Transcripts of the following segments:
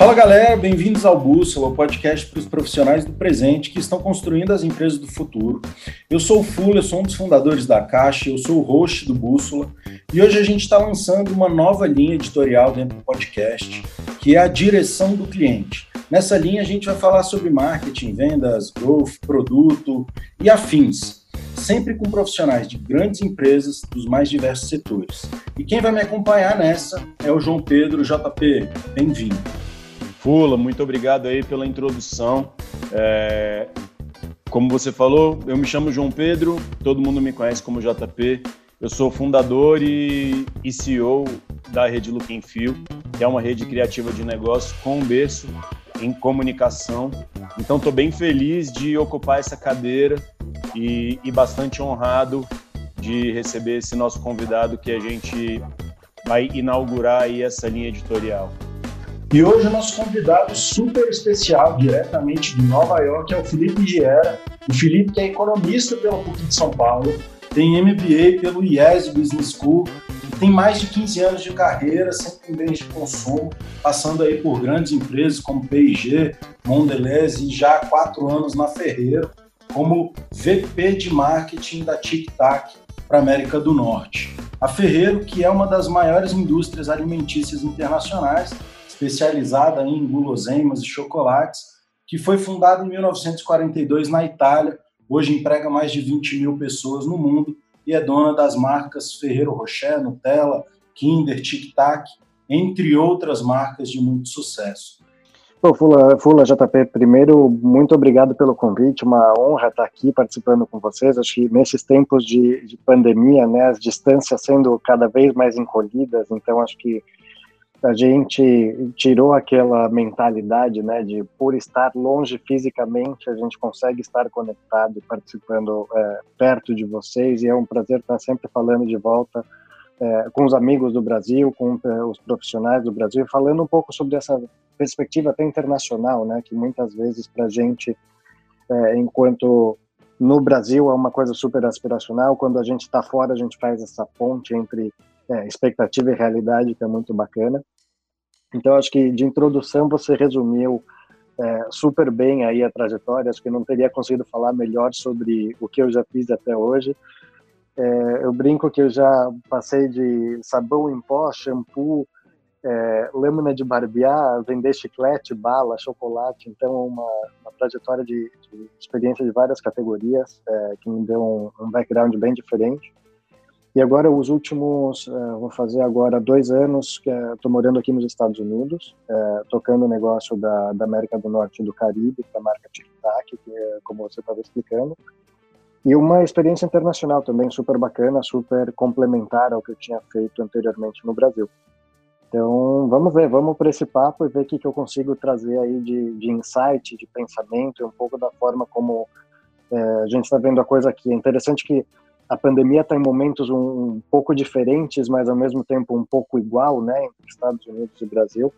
Fala galera, bem-vindos ao Bússola, o podcast para os profissionais do presente que estão construindo as empresas do futuro. Eu sou o Fula, eu sou um dos fundadores da Caixa, eu sou o host do Bússola e hoje a gente está lançando uma nova linha editorial dentro do podcast, que é a direção do cliente. Nessa linha a gente vai falar sobre marketing, vendas, growth, produto e afins, sempre com profissionais de grandes empresas dos mais diversos setores. E quem vai me acompanhar nessa é o João Pedro JP. Bem-vindo. Fula, muito obrigado aí pela introdução. É, como você falou, eu me chamo João Pedro, todo mundo me conhece como JP. Eu sou fundador e, e CEO da rede Look Feel, que é uma rede criativa de negócios com berço em comunicação. Então, estou bem feliz de ocupar essa cadeira e, e bastante honrado de receber esse nosso convidado que a gente vai inaugurar aí essa linha editorial. E hoje o nosso convidado super especial, diretamente de Nova York, é o Felipe Giera. O Felipe que é economista pela PUC de São Paulo, tem MBA pelo IES Business School, tem mais de 15 anos de carreira, sempre em bens de consumo, passando aí por grandes empresas como P&G, Mondelez e já há quatro anos na Ferreiro, como VP de marketing da Tic Tac para América do Norte. A Ferreiro, que é uma das maiores indústrias alimentícias internacionais, especializada em guloseimas e chocolates, que foi fundada em 1942 na Itália, hoje emprega mais de 20 mil pessoas no mundo e é dona das marcas Ferrero Rocher, Nutella, Kinder, Tic Tac, entre outras marcas de muito sucesso. Pô, Fula, Fula JP, primeiro, muito obrigado pelo convite, uma honra estar aqui participando com vocês. Acho que nesses tempos de, de pandemia, né, as distâncias sendo cada vez mais encolhidas, então acho que a gente tirou aquela mentalidade, né, de por estar longe fisicamente, a gente consegue estar conectado e participando é, perto de vocês, e é um prazer estar sempre falando de volta é, com os amigos do Brasil, com é, os profissionais do Brasil, falando um pouco sobre essa perspectiva até internacional, né, que muitas vezes para a gente, é, enquanto no Brasil é uma coisa super aspiracional, quando a gente está fora a gente faz essa ponte entre é, expectativa e realidade, que é muito bacana. Então, acho que de introdução você resumiu é, super bem aí a trajetória, acho que não teria conseguido falar melhor sobre o que eu já fiz até hoje. É, eu brinco que eu já passei de sabão em pó, shampoo, é, lâmina de barbear, vender chiclete, bala, chocolate, então uma, uma trajetória de, de, experiência de várias categorias é, que me deu um, um background bem diferente. E agora, os últimos, uh, vou fazer agora dois anos que estou uh, morando aqui nos Estados Unidos, uh, tocando o negócio da, da, América do Norte e do Caribe, para a marca Tic Tac, que é como você estava explicando. E uma experiência internacional também super bacana, super complementar ao que eu tinha feito anteriormente no Brasil. Então, vamos ver, vamos para esse papo e ver o que, que eu consigo trazer aí de, de insight, de pensamento, e um pouco da forma como é, a gente está vendo a coisa aqui. É interessante que a pandemia está em momentos um, um, pouco diferentes, mas ao mesmo tempo um pouco igual, né, entre Estados Unidos e Brasil.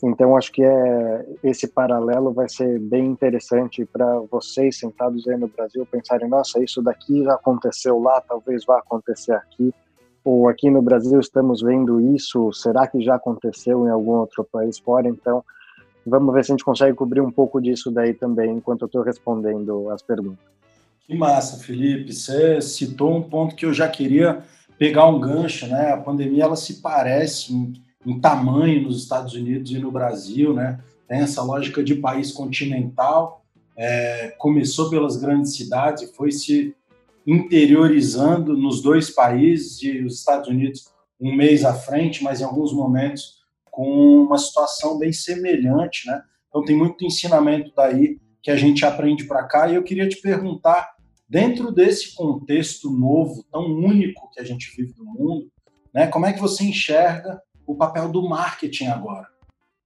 Então acho que é esse paralelo vai ser bem interessante para vocês sentados aí no Brasil pensarem, nossa, isso daqui já aconteceu lá, talvez vá acontecer aqui, ou aqui no Brasil estamos vendo isso, será que já aconteceu em algum outro país fora? Então vamos ver se a gente consegue cobrir um pouco disso daí também enquanto eu estou respondendo as perguntas. Que massa, Felipe. Você citou um ponto que eu já queria pegar um gancho, né? A pandemia ela se parece em, em tamanho nos Estados Unidos e no Brasil, né? Tem essa lógica de país continental. É, começou pelas grandes cidades e foi se interiorizando nos dois países e os Estados Unidos um mês à frente, mas em alguns momentos com uma situação bem semelhante, né? Então tem muito ensinamento daí que a gente aprende para cá e eu queria te perguntar Dentro desse contexto novo, tão único que a gente vive no mundo, né, como é que você enxerga o papel do marketing agora?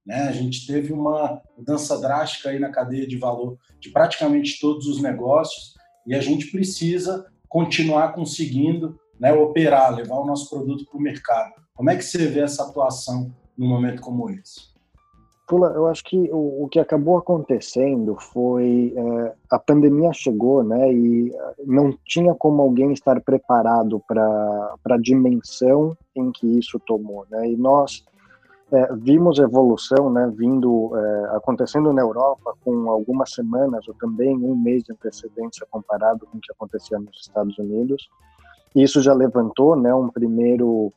Né? A gente teve uma mudança drástica aí na cadeia de valor de praticamente todos os negócios e a gente precisa continuar conseguindo né, operar, levar o nosso produto para o mercado. Como é que você vê essa atuação num momento como esse? Pula, eu acho que o, o, que acabou acontecendo foi é, a pandemia chegou, né, e é, não tinha como alguém estar preparado para a dimensão em que isso tomou, né, e nós é, vimos evolução, né, vindo é, acontecendo na Europa com algumas semanas ou também um mês de antecedência comparado com o que acontecia nos Estados Unidos. Isso já levantou, né, um primeiro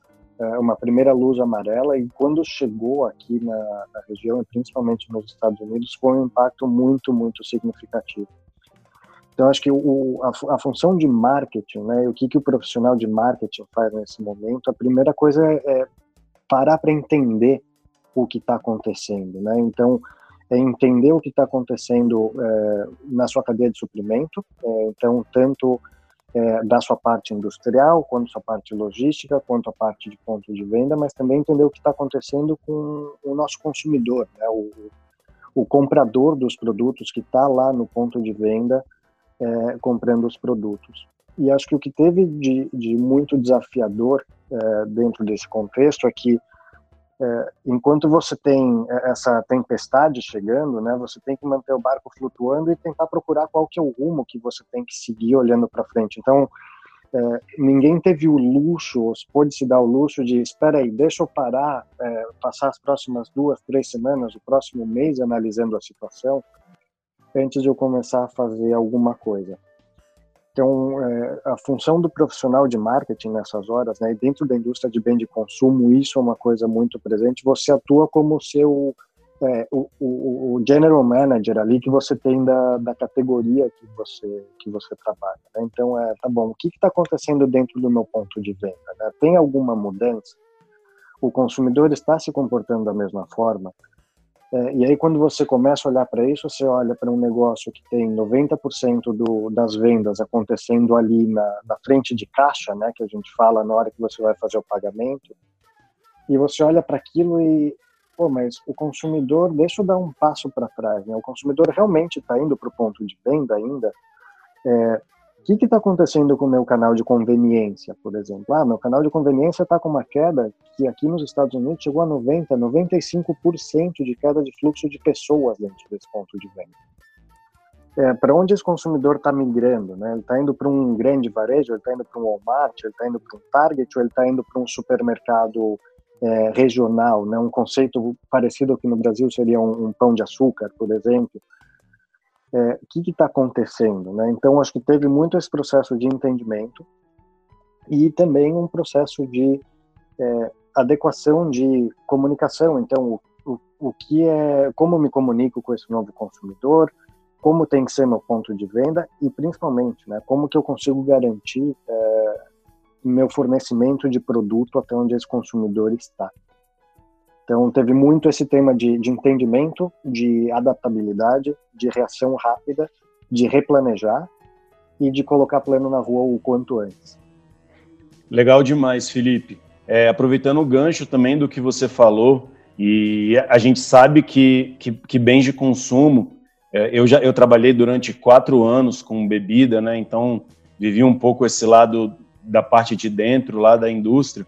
uma primeira luz amarela e quando chegou aqui na, na região, principalmente nos Estados Unidos, foi um impacto muito muito significativo. Então, acho que o, a, a, função de marketing, né, o que, que o profissional de marketing faz nesse momento, a primeira coisa é, é parar para entender o que está acontecendo, né? Então, é entender o que está acontecendo é, na sua cadeia de suprimento, é, então, tanto é, da sua parte industrial, quanto sua parte logística, quanto a parte de ponto de venda, mas também entender o que está acontecendo com o nosso consumidor, né? o, o comprador dos produtos que está lá no ponto de venda é, comprando os produtos. E acho que o que teve de, de muito desafiador é, dentro desse contexto é que é, enquanto você tem essa tempestade chegando, né, você tem que manter o barco flutuando e tentar procurar qual que é o rumo que você tem que seguir olhando para frente. Então, é, ninguém teve o luxo, ou pôde se dar o luxo de, espera aí, deixa eu parar, é, passar as próximas duas, três semanas, o próximo mês analisando a situação, antes de eu começar a fazer alguma coisa. Então, é, a função do profissional de marketing nessas horas, né, dentro da indústria de bem de consumo, isso é uma coisa muito presente. Você atua como seu é, o, o, o, general manager ali que você tem da, da categoria que você que você trabalha. Né? Então, é, tá bom. O que está acontecendo dentro do meu ponto de venda? Né? Tem alguma mudança? O consumidor está se comportando da mesma forma? É, e aí, quando você começa a olhar para isso, você olha para um negócio que tem 90% do, das vendas acontecendo ali na, na, frente de caixa, né, que a gente fala na hora que você vai fazer o pagamento, e você olha para aquilo e, pô, mas o consumidor, deixa eu dar um passo para trás, né, o consumidor realmente está indo para o ponto de venda ainda, é, o que está acontecendo com o meu canal de conveniência, por exemplo? Ah, meu canal de conveniência está com uma queda que aqui nos Estados Unidos chegou a 90%, 95% de queda de fluxo de pessoas dentro desse ponto de venda. É, para onde esse consumidor está migrando? Né? Ele está indo para um grande varejo, ele está indo para um Walmart, ele está indo para um Target, ou ele está indo para um supermercado é, regional, né? um conceito parecido aqui no Brasil seria um, um pão de açúcar, por exemplo é, o que está acontecendo, né? Então acho que teve muito esse processo de entendimento e também um processo de é, adequação de comunicação. Então o, o, o que é, como me comunico com esse novo consumidor, como tem que ser meu ponto de venda e principalmente, né, como que eu consigo garantir é, meu fornecimento de produto até onde esse consumidor está. Então, teve muito esse tema de, de entendimento, de adaptabilidade, de reação rápida, de replanejar e de colocar plano na rua o quanto antes. Legal demais, Felipe. É, aproveitando o gancho também do que você falou, e a gente sabe que, que, que bens de consumo, é, eu já eu trabalhei durante quatro anos com bebida, né? Então vivi um pouco esse lado da parte de dentro lá da indústria.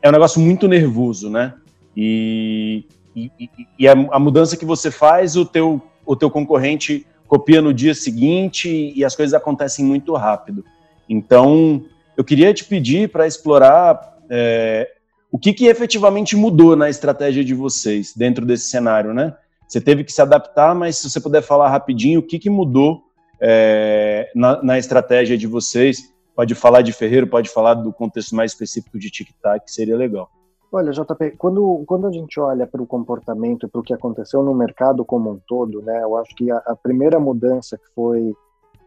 É um negócio muito nervoso, né? E, e, e a, a, mudança que você faz, o teu, o teu concorrente copia no dia seguinte e as coisas acontecem muito rápido. Então, eu queria te pedir para explorar é, o que, que efetivamente mudou na estratégia de vocês dentro desse cenário, né? Você teve que se adaptar, mas se você puder falar rapidinho, o que, que mudou é, na, na, estratégia de vocês? Pode falar de Ferreiro, pode falar do contexto mais específico de TikTok, que seria legal. Olha, JP, quando, quando a gente olha para o comportamento e para o que aconteceu no mercado como um todo, né, eu acho que a, a primeira mudança que foi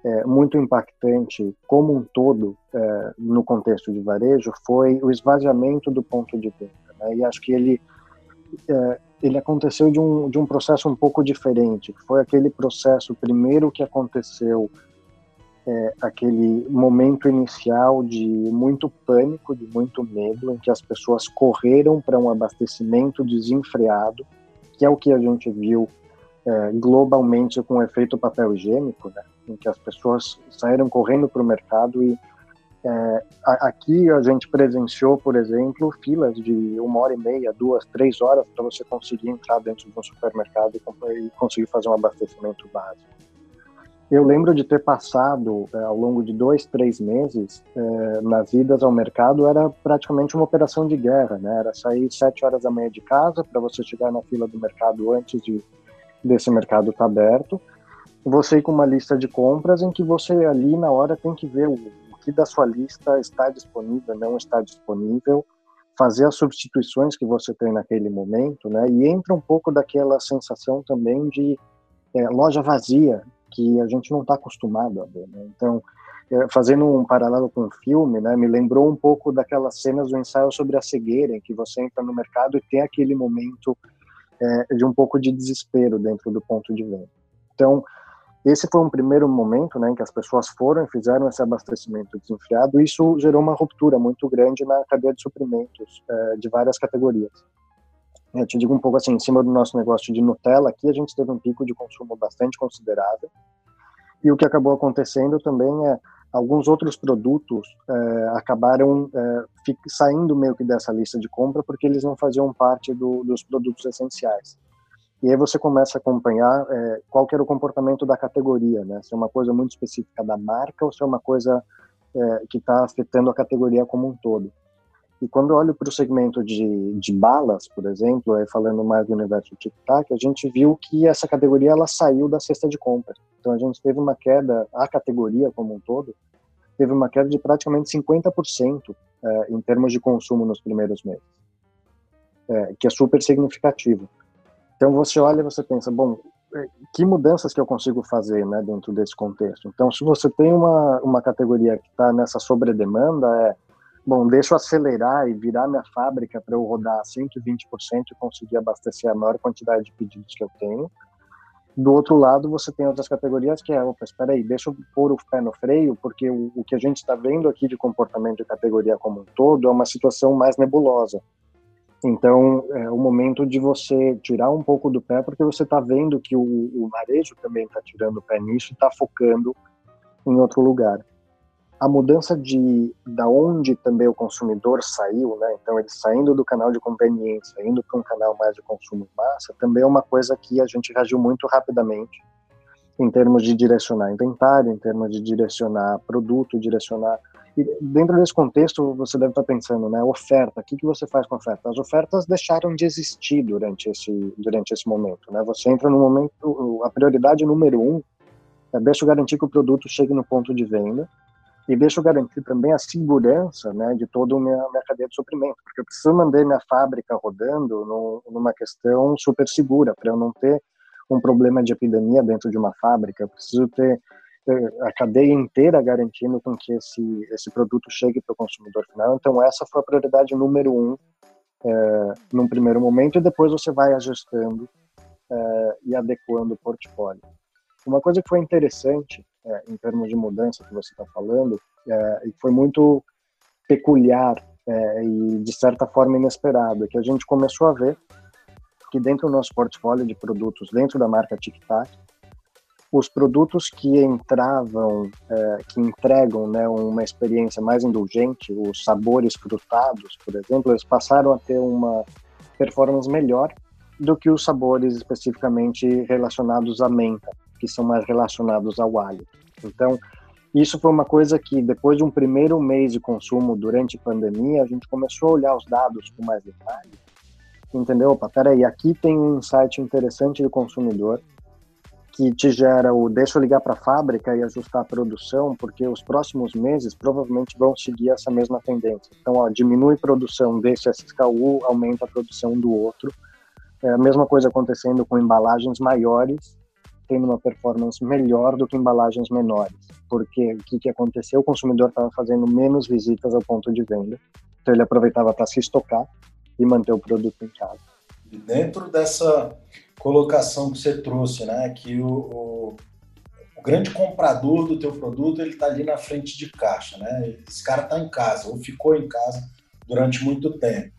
é, muito impactante como um todo é, no contexto de varejo foi o esvaziamento do ponto de venda. Né, e acho que ele, é, ele aconteceu de um, de um processo um pouco diferente, que foi aquele processo primeiro que aconteceu é, aquele momento inicial de muito pânico, de muito medo, em que as pessoas correram para um abastecimento desenfreado, que é o que a gente viu é, globalmente com o efeito papel higiênico, né? em que as pessoas saíram correndo para o mercado e é, aqui a gente presenciou, por exemplo, filas de uma hora e meia, duas, três horas para você conseguir entrar dentro de um supermercado e, e conseguir fazer um abastecimento básico. Eu lembro de ter passado, é, ao longo de dois, três meses, é, nas idas ao mercado, era praticamente uma operação de guerra, né? Era sair sete horas da manhã de casa para você chegar na fila do mercado antes de, desse mercado estar tá aberto. Você ir com uma lista de compras em que você ali na hora tem que ver o, o que da sua lista está disponível, não está disponível, fazer as substituições que você tem naquele momento, né? E entra um pouco daquela sensação também de é, loja vazia, que a gente não está acostumado a ver. Né? Então, é, fazendo um paralelo com o filme, né, me lembrou um pouco daquelas cenas do ensaio sobre a cegueira, em que você entra no mercado e tem aquele momento é, de um pouco de desespero dentro do ponto de venda. Então, esse foi um primeiro momento né, em que as pessoas foram e fizeram esse abastecimento desenfreado, e isso gerou uma ruptura muito grande na cadeia de suprimentos é, de várias categorias. Eu te digo um pouco assim, em cima do nosso negócio de Nutella, aqui a gente teve um pico de consumo bastante considerável. E o que acabou acontecendo também é alguns outros produtos é, acabaram é, saindo meio que dessa lista de compra porque eles não faziam parte do, dos produtos essenciais. E aí você começa a acompanhar é, qual era o comportamento da categoria, né? Se é uma coisa muito específica da marca ou se é uma coisa é, que está afetando a categoria como um todo. E quando olho para o segmento de, de balas, por exemplo, aí falando mais do universo tic-tac, a gente viu que essa categoria ela saiu da cesta de compras. Então a gente teve uma queda, a categoria como um todo, teve uma queda de praticamente 50% é, em termos de consumo nos primeiros meses, é, que é super significativo. Então você olha e você pensa, bom, é, que mudanças que eu consigo fazer né, dentro desse contexto? Então, se você tem uma, uma categoria que está nessa sobredemanda, é bom, deixa eu acelerar e virar minha fábrica para eu rodar 120% e conseguir abastecer a maior quantidade de pedidos que eu tenho. Do outro lado, você tem outras categorias que é, opa, espera aí, deixa eu pôr o pé no freio, porque o, o que a gente está vendo aqui de comportamento de categoria como um todo é uma situação mais nebulosa. Então, é o momento de você tirar um pouco do pé, porque você está vendo que o, o varejo também está tirando o pé nisso e está focando em outro lugar a mudança de da onde também o consumidor saiu, né? Então ele saindo do canal de conveniência, indo para um canal mais de consumo massa, também é uma coisa que a gente reagiu muito rapidamente em termos de direcionar inventário, em termos de direcionar produto, direcionar e dentro desse contexto você deve estar pensando, né? Oferta, o que que você faz com oferta? As ofertas deixaram de existir durante esse durante esse momento, né? Você entra no momento, a prioridade número um é deixa eu garantir que o produto chegue no ponto de venda e deixa eu garantir também a segurança né, de toda a minha, minha cadeia de suprimento, porque eu preciso manter minha fábrica rodando no, numa questão super segura, para eu não ter um problema de epidemia dentro de uma fábrica, eu preciso ter a cadeia inteira garantindo com que esse, esse produto chegue para o consumidor final. Então, essa foi a prioridade número um é, num primeiro momento, e depois você vai ajustando é, e adequando o portfólio. Uma coisa que foi interessante é, em termos de mudança que você está falando, é, e foi muito peculiar é, e de certa forma inesperado, que a gente começou a ver que dentro do nosso portfólio de produtos, dentro da marca Tic Tac, os produtos que entravam, é, que entregam né, uma experiência mais indulgente, os sabores frutados, por exemplo, eles passaram a ter uma performance melhor do que os sabores especificamente relacionados à menta que são mais relacionados ao alho. Então, isso foi uma coisa que, depois de um primeiro mês de consumo durante a pandemia, a gente começou a olhar os dados com mais detalhe. Entendeu? Opa, peraí, aqui tem um insight interessante do consumidor que te gera o deixa eu ligar para a fábrica e ajustar a produção, porque os próximos meses provavelmente vão seguir essa mesma tendência. Então, ó, diminui a produção desse SKU, aumenta a produção do outro. É a mesma coisa acontecendo com embalagens maiores tendo uma performance melhor do que embalagens menores. Porque o que, que aconteceu? O consumidor estava fazendo menos visitas ao ponto de venda, então ele aproveitava para se estocar e manter o produto em casa. Dentro dessa colocação que você trouxe, né, que o, o, o grande comprador do teu produto ele está ali na frente de caixa, né? Esse cara está em casa ou ficou em casa durante muito tempo.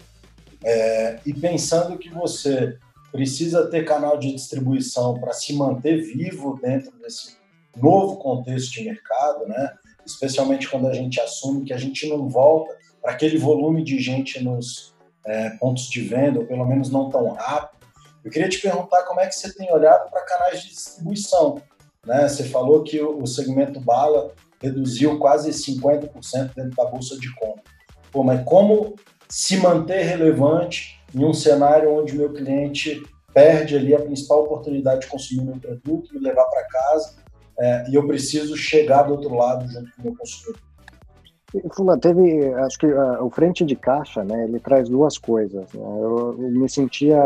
É, e pensando que você precisa ter canal de distribuição para se manter vivo dentro desse novo contexto de mercado, né? especialmente quando a gente assume que a gente não volta para aquele volume de gente nos é, pontos de venda, ou pelo menos não tão rápido. Eu queria te perguntar como é que você tem olhado para canais de distribuição, Né? Você falou que o segmento bala reduziu quase 50% dentro da bolsa de compra. Pô, mas como se manter relevante em um cenário onde meu cliente perde ali a principal oportunidade de consumir meu produto, me levar para casa, é, e eu preciso chegar do outro lado junto com o meu consumidor. Fula, teve, acho que uh, o frente de caixa, né, ele traz duas coisas. Né? Eu, eu, me sentia,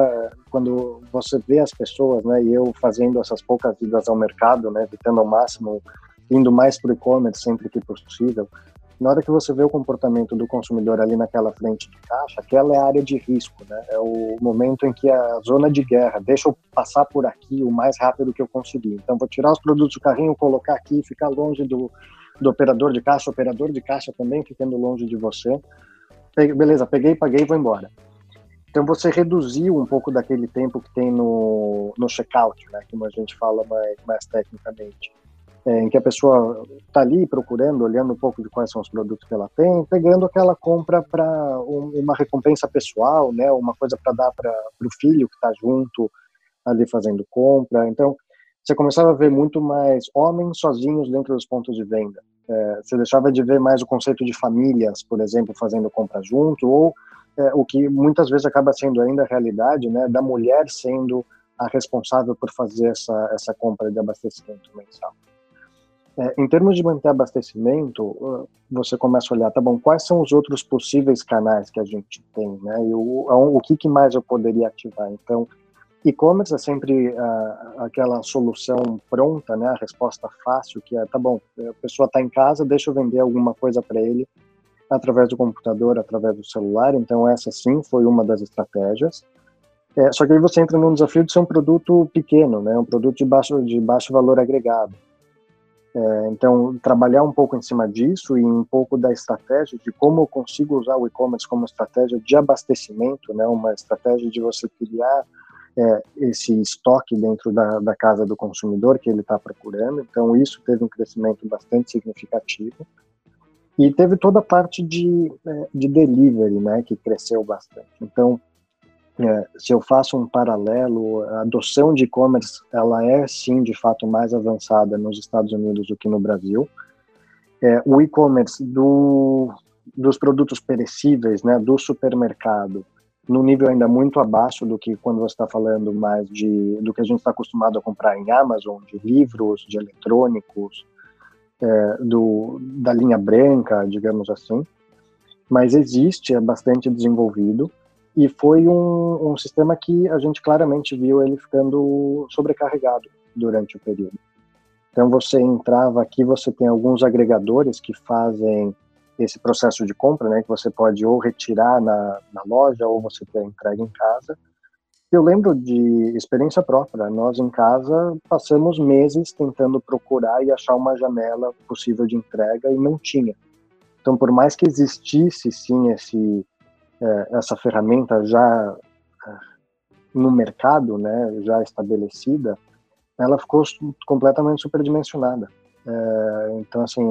quando você vê as pessoas, né, e eu fazendo essas poucas idas ao mercado, né, evitando ao máximo, indo mais para o e-commerce sempre que possível, na hora que você vê o comportamento do consumidor ali naquela frente de caixa, aquela é a área de risco, né? É o momento em que a zona de guerra, deixa eu passar por aqui o mais rápido que eu conseguir. Então, vou tirar os produtos do carrinho, colocar aqui, ficar longe do, do operador de caixa, operador de caixa também ficando longe de você. Beleza, peguei, paguei e vou embora. Então você reduziu um pouco daquele tempo que tem no, no checkout, né, como a gente fala mais, mais tecnicamente é, em que a pessoa está ali procurando, olhando um pouco de quais são os produtos que ela tem, pegando aquela compra para um, uma recompensa pessoal, né, uma coisa para dar para o filho que está junto ali fazendo compra. Então, você começava a ver muito mais homens sozinhos dentro dos pontos de venda. É, você deixava de ver mais o conceito de famílias, por exemplo, fazendo compra junto, ou é, o que muitas vezes acaba sendo ainda a realidade, né, da mulher sendo a responsável por fazer essa, essa compra de abastecimento mensal. É, em termos de manter abastecimento, você começa a olhar, tá bom, quais são os outros possíveis canais que a gente tem, né? E o, o que, que mais eu poderia ativar? Então, e-commerce é sempre uh, aquela solução pronta, né? A resposta fácil, que é, tá bom, a pessoa está em casa, deixa eu vender alguma coisa para ele através do computador, através do celular. Então, essa sim foi uma das estratégias. É, só que aí você entra num desafio de ser um produto pequeno, né? Um produto de baixo, de baixo valor agregado. É, então, trabalhar um pouco em cima disso e um pouco da estratégia de como eu consigo usar o e-commerce como estratégia de abastecimento, né, uma estratégia de você criar é, esse estoque dentro da, da, casa do consumidor que ele está procurando. Então, isso teve um crescimento bastante significativo. E teve toda a parte de, é, de delivery, né, que cresceu bastante. Então, é, se eu faço um paralelo, a adoção de e-commerce, ela é sim, de fato, mais avançada nos Estados Unidos do que no Brasil. É, o e-commerce do, dos produtos perecíveis, né, do supermercado, no nível ainda muito abaixo do que quando você está falando mais de do que a gente está acostumado a comprar em Amazon, de livros, de eletrônicos, é, do, da linha branca, digamos assim. Mas existe, é bastante desenvolvido. E foi um, um sistema que a gente claramente viu ele ficando sobrecarregado durante o período. Então você entrava aqui, você tem alguns agregadores que fazem esse processo de compra, né, que você pode ou retirar na, na loja ou você ter entrega em casa. Eu lembro de experiência própria. Nós em casa passamos meses tentando procurar e achar uma janela possível de entrega e não tinha. Então, por mais que existisse sim esse é, essa ferramenta já é, no mercado, né, já estabelecida, ela ficou completamente superdimensionada. É, então, assim,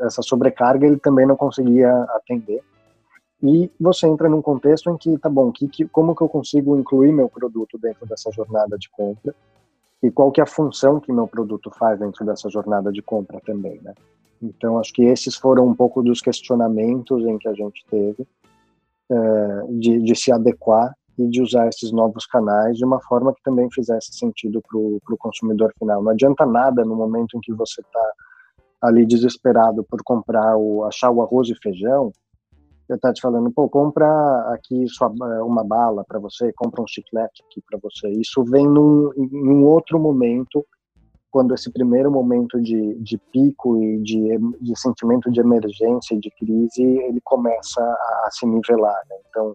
essa sobrecarga ele também não conseguia atender. E você entra num contexto em que, tá bom, que, que, como que eu consigo incluir meu produto dentro dessa jornada de compra? E qual que é a função que meu produto faz dentro dessa jornada de compra também, né? Então, acho que esses foram um pouco dos questionamentos em que a gente teve é, de, de, se adequar e de usar esses novos canais de uma forma que também fizesse sentido para o consumidor final. Não adianta nada no momento em que você está ali desesperado por comprar o achar o arroz e feijão, eu tá te falando, pô, compra aqui sua, é, uma bala para você, compra um chiclete aqui para você. Isso vem num, num outro momento quando esse primeiro momento de, de pico e de, de, sentimento de emergência de crise ele começa a, a se nivelar. Né? Então,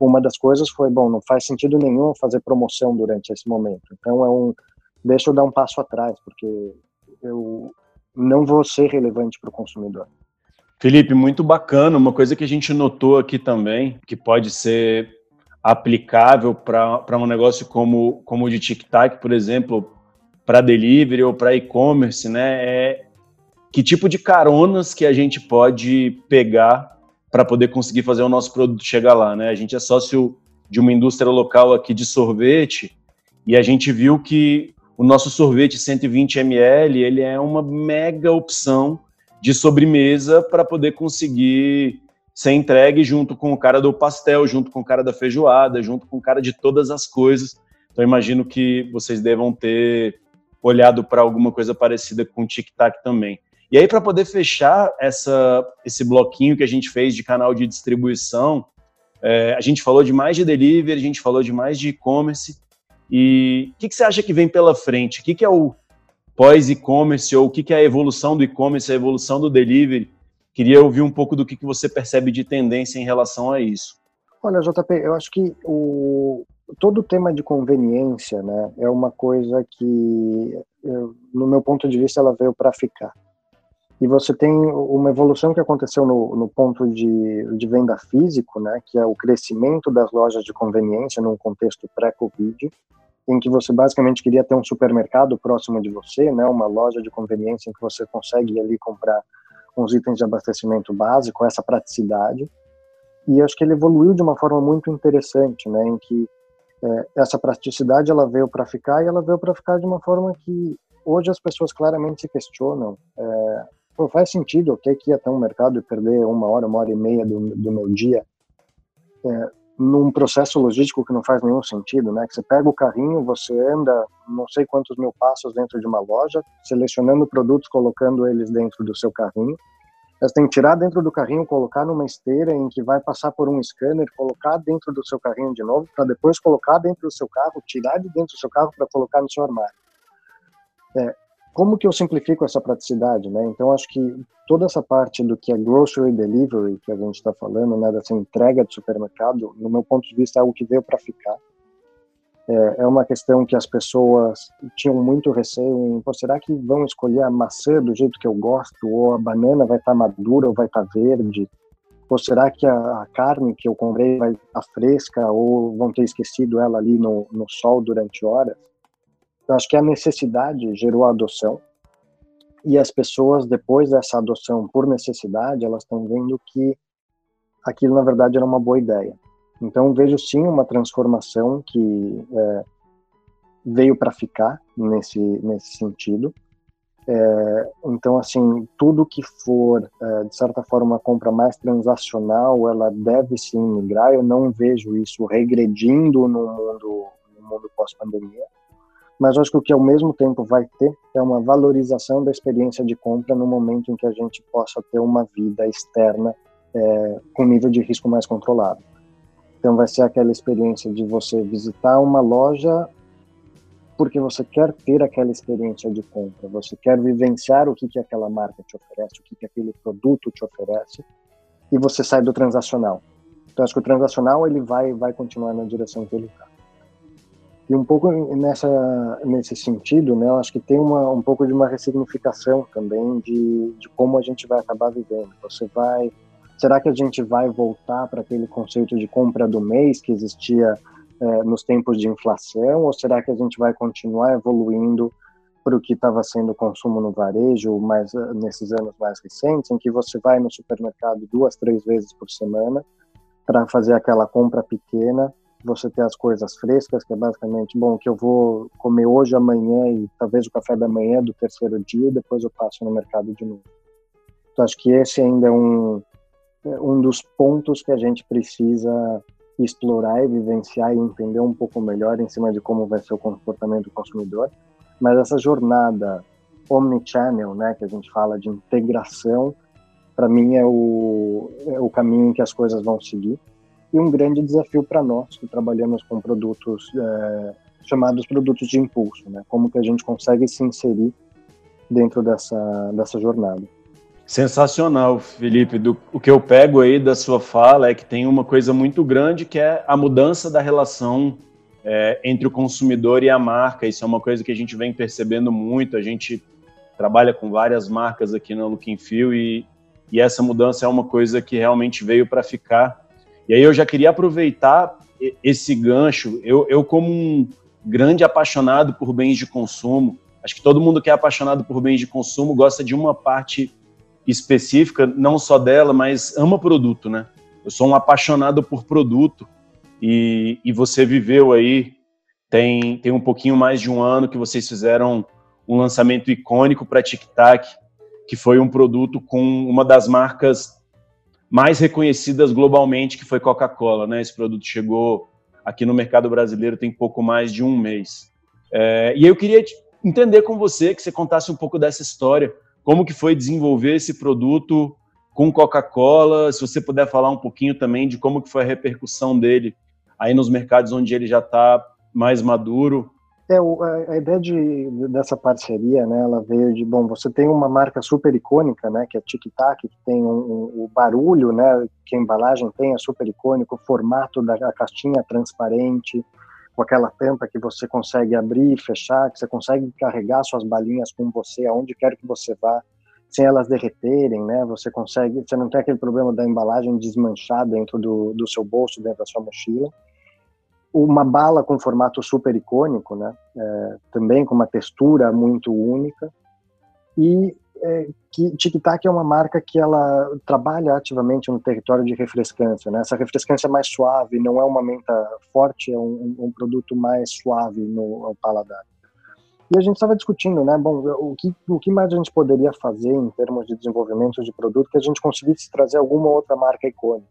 uma das coisas foi, bom, não faz sentido nenhum fazer promoção durante esse momento. Então, é um, deixa eu dar um passo atrás, porque eu não vou ser relevante para o consumidor. Felipe, muito bacana. Uma coisa que a gente notou aqui também, que pode ser aplicável para um negócio como, como o de TikTok, por exemplo, para delivery ou para e-commerce, né? É que tipo de caronas que a gente pode pegar para poder conseguir fazer o nosso produto chegar lá, né? A gente é sócio de uma indústria local aqui de sorvete e a gente viu que o nosso sorvete 120 ml, ele é uma mega opção de sobremesa para poder conseguir ser entregue junto com o cara do pastel, junto com o cara da feijoada, junto com o cara de todas as coisas. Então imagino que vocês devam ter olhado para alguma coisa parecida com o Tic Tac também. E aí para poder fechar essa, esse bloquinho que a gente fez de canal de distribuição, é, a gente falou de mais de delivery, a gente falou de mais de e-commerce. E o que, que, você acha que vem pela frente? O que, que é o pós-e-commerce ou o que, que é a evolução do e-commerce, a evolução do delivery? Queria ouvir um pouco do que, que você percebe de tendência em relação a isso. Olha, JP, eu acho que o, todo o tema de conveniência né, é uma coisa que, no meu ponto de vista, ela veio para ficar. E você tem uma evolução que aconteceu no, no ponto de, de, venda físico, né, que é o crescimento das lojas de conveniência num contexto pré-Covid, em que você basicamente queria ter um supermercado próximo de você, né, uma loja de conveniência em que você consegue ali comprar uns itens de abastecimento básico, essa praticidade. E acho que ele evoluiu de uma forma muito interessante, né, em que é, essa praticidade ela veio para ficar e ela veio para ficar de uma forma que hoje as pessoas claramente se questionam. É, pô, faz sentido, ok, que ia ter um mercado e perder uma hora, uma hora e meia do, do meu dia é, num processo logístico que não faz nenhum sentido, né? Que você pega o carrinho, você anda não sei quantos mil passos dentro de uma loja, selecionando produtos, colocando eles dentro do seu carrinho. Você tem que tirar dentro do carrinho, colocar numa esteira em que vai passar por um scanner, colocar dentro do seu carrinho de novo, para depois colocar dentro do seu carro, tirar de dentro do seu carro para colocar no seu armário. É, como que eu simplifico essa praticidade, né? Então acho que toda essa parte do que é grocery delivery que a gente está falando, né, dessa entrega de supermercado, no meu ponto de vista é algo que veio para ficar. É, é, uma questão que as pessoas tinham muito receio em, será que vão escolher a maçã do jeito que eu gosto, ou a banana vai estar tá madura ou vai estar tá verde? Ou será que a, carne que eu comprei vai estar tá fresca ou vão ter esquecido ela ali no, no sol durante horas? Eu acho que a necessidade gerou a adoção e as pessoas depois dessa adoção por necessidade elas estão vendo que aquilo na verdade era uma boa ideia. Então vejo sim uma transformação que é, veio para ficar nesse nesse sentido. É, então assim tudo que for é, de certa forma uma compra mais transacional ela deve sim migrar. Eu não vejo isso regredindo no mundo no mundo pós pandemia mas acho que o que ao mesmo tempo vai ter é uma valorização da experiência de compra no momento em que a gente possa ter uma vida externa é, com nível de risco mais controlado. Então vai ser aquela experiência de você visitar uma loja porque você quer ter aquela experiência de compra, você quer vivenciar o que, que aquela marca te oferece, o que, que aquele produto te oferece, e você sai do transacional. Então acho que o transacional ele vai vai continuar na direção que ele está. E um pouco nessa, nesse sentido, né, eu acho que tem uma, um pouco de uma ressignificação também de, de como a gente vai acabar vivendo. Você vai. Será que a gente vai voltar para aquele conceito de compra do mês que existia é, nos tempos de inflação? Ou será que a gente vai continuar evoluindo para o que estava sendo consumo no varejo mais nesses anos mais recentes, em que você vai no supermercado duas, três vezes por semana para fazer aquela compra pequena você ter as coisas frescas, que é basicamente, bom, que eu vou comer hoje, amanhã e talvez o café da manhã do terceiro dia depois eu passo no mercado de novo. Então, acho que esse ainda é um, um dos pontos que a gente precisa explorar e vivenciar e entender um pouco melhor em cima de como vai ser o comportamento do consumidor. Mas essa jornada omnichannel, né, que a gente fala de integração, para mim é o, é o caminho em que as coisas vão seguir e um grande desafio para nós que trabalhamos com produtos é, chamados produtos de impulso, né? Como que a gente consegue se inserir dentro dessa dessa jornada. Sensacional, Felipe. Do, o que eu pego aí da sua fala é que tem uma coisa muito grande que é a mudança da relação é, entre o consumidor e a marca. Isso é uma coisa que a gente vem percebendo muito. A gente trabalha com várias marcas aqui no Looking Feel e, e essa mudança é uma coisa que realmente veio para ficar. E aí eu já queria aproveitar esse gancho. Eu, eu como um grande apaixonado por bens de consumo, acho que todo mundo que é apaixonado por bens de consumo gosta de uma parte específica, não só dela, mas ama produto, né? Eu sou um apaixonado por produto e, e você viveu aí tem, tem um pouquinho mais de um ano que vocês fizeram um lançamento icônico para TikTok, que foi um produto com uma das marcas mais reconhecidas globalmente, que foi Coca-Cola. Né? Esse produto chegou aqui no mercado brasileiro tem pouco mais de um mês. É, e eu queria entender com você, que você contasse um pouco dessa história, como que foi desenvolver esse produto com Coca-Cola, se você puder falar um pouquinho também de como que foi a repercussão dele aí nos mercados onde ele já está mais maduro. É, a, ideia de, dessa parceria, né, ela veio de, bom, você tem uma marca super icônica, né, que é Tic Tac, que tem um, um, o barulho, né, que a embalagem tem é super icônico, o formato da caixinha transparente, com aquela tampa que você consegue abrir e fechar, que você consegue carregar suas balinhas com você aonde quer que você vá, sem elas derreterem, né? Você consegue, você não tem aquele problema da embalagem desmanchar dentro do, do seu bolso, dentro da sua mochila. Uma bala com formato super icônico, né? É, também com uma textura muito única. E é, que Tic Tac é uma marca que ela trabalha ativamente no território de refrescância, né? Essa refrescância mais suave, não é uma menta forte, é um, um produto mais suave no paladar. E a gente estava discutindo, né? Bom, o que, o que mais a gente poderia fazer em termos de desenvolvimento de produto que a gente conseguisse trazer alguma outra marca icônica.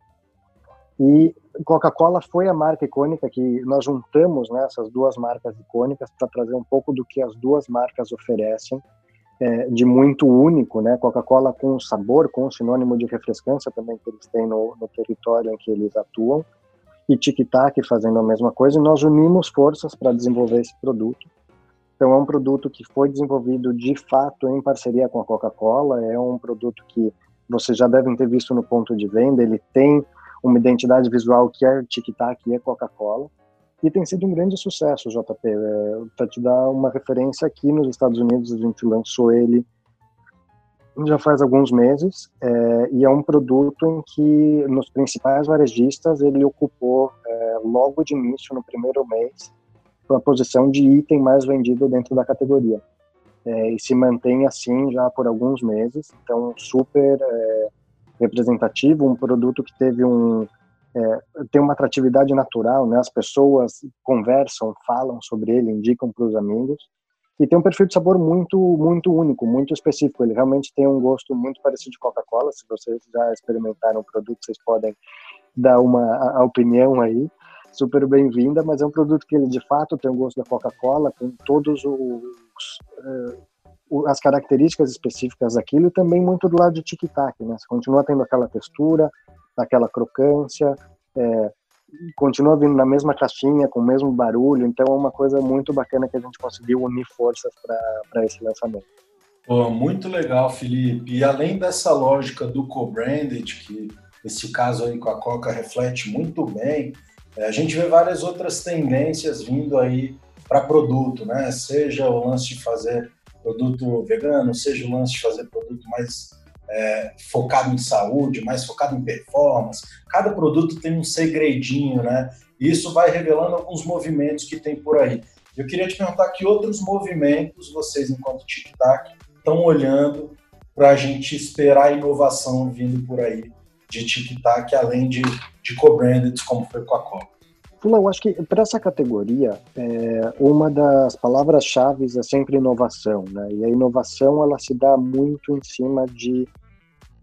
E Coca-Cola foi a marca icônica que nós juntamos né, essas duas marcas icônicas para trazer um pouco do que as duas marcas oferecem é, de muito único, né? Coca-Cola com sabor, com sinônimo de refrescância também que eles têm no, no território em que eles atuam, e Tic Tac fazendo a mesma coisa, e nós unimos forças para desenvolver esse produto. Então, é um produto que foi desenvolvido de fato em parceria com a Coca-Cola, é um produto que vocês já devem ter visto no ponto de venda, ele tem uma identidade visual que é Tic Tac e é Coca-Cola, e tem sido um grande sucesso, JP. É, Para te dar uma referência, aqui nos Estados Unidos a gente lançou ele já faz alguns meses é, e é um produto em que nos principais varejistas ele ocupou é, logo de início no primeiro mês a posição de item mais vendido dentro da categoria é, e se mantém assim já por alguns meses então super é, representativo um produto que teve um é, tem uma atratividade natural, né? As pessoas conversam, falam sobre ele, indicam para os amigos e tem um perfil de sabor muito muito único, muito específico. Ele realmente tem um gosto muito parecido de Coca-Cola. Se vocês já experimentaram o produto, vocês podem dar uma a, a opinião aí. Super bem-vinda, mas é um produto que ele de fato tem o um gosto da Coca-Cola, com todos os uh, as características específicas daquilo e também muito do lado de tic-tac, né? Você continua tendo aquela textura, naquela crocância, é, continua vindo na mesma caixinha, com o mesmo barulho, então é uma coisa muito bacana que a gente conseguiu unir forças para esse lançamento. Pô, muito legal, Felipe. E além dessa lógica do co-branded, que esse caso aí com a Coca reflete muito bem, é, a gente vê várias outras tendências vindo aí para produto, né? Seja o lance de fazer produto vegano, seja o lance de fazer produto mais é, focado em saúde, mais focado em performance. Cada produto tem um segredinho, né? E isso vai revelando alguns movimentos que tem por aí. Eu queria te perguntar que outros movimentos vocês, enquanto tic-tac, estão olhando para a gente esperar a inovação vindo por aí de tic-tac, além de, de co-branded, como foi com a Coca. Eu acho que para essa categoria, é, uma das palavras-chave é sempre inovação, né? E a inovação ela se dá muito em cima de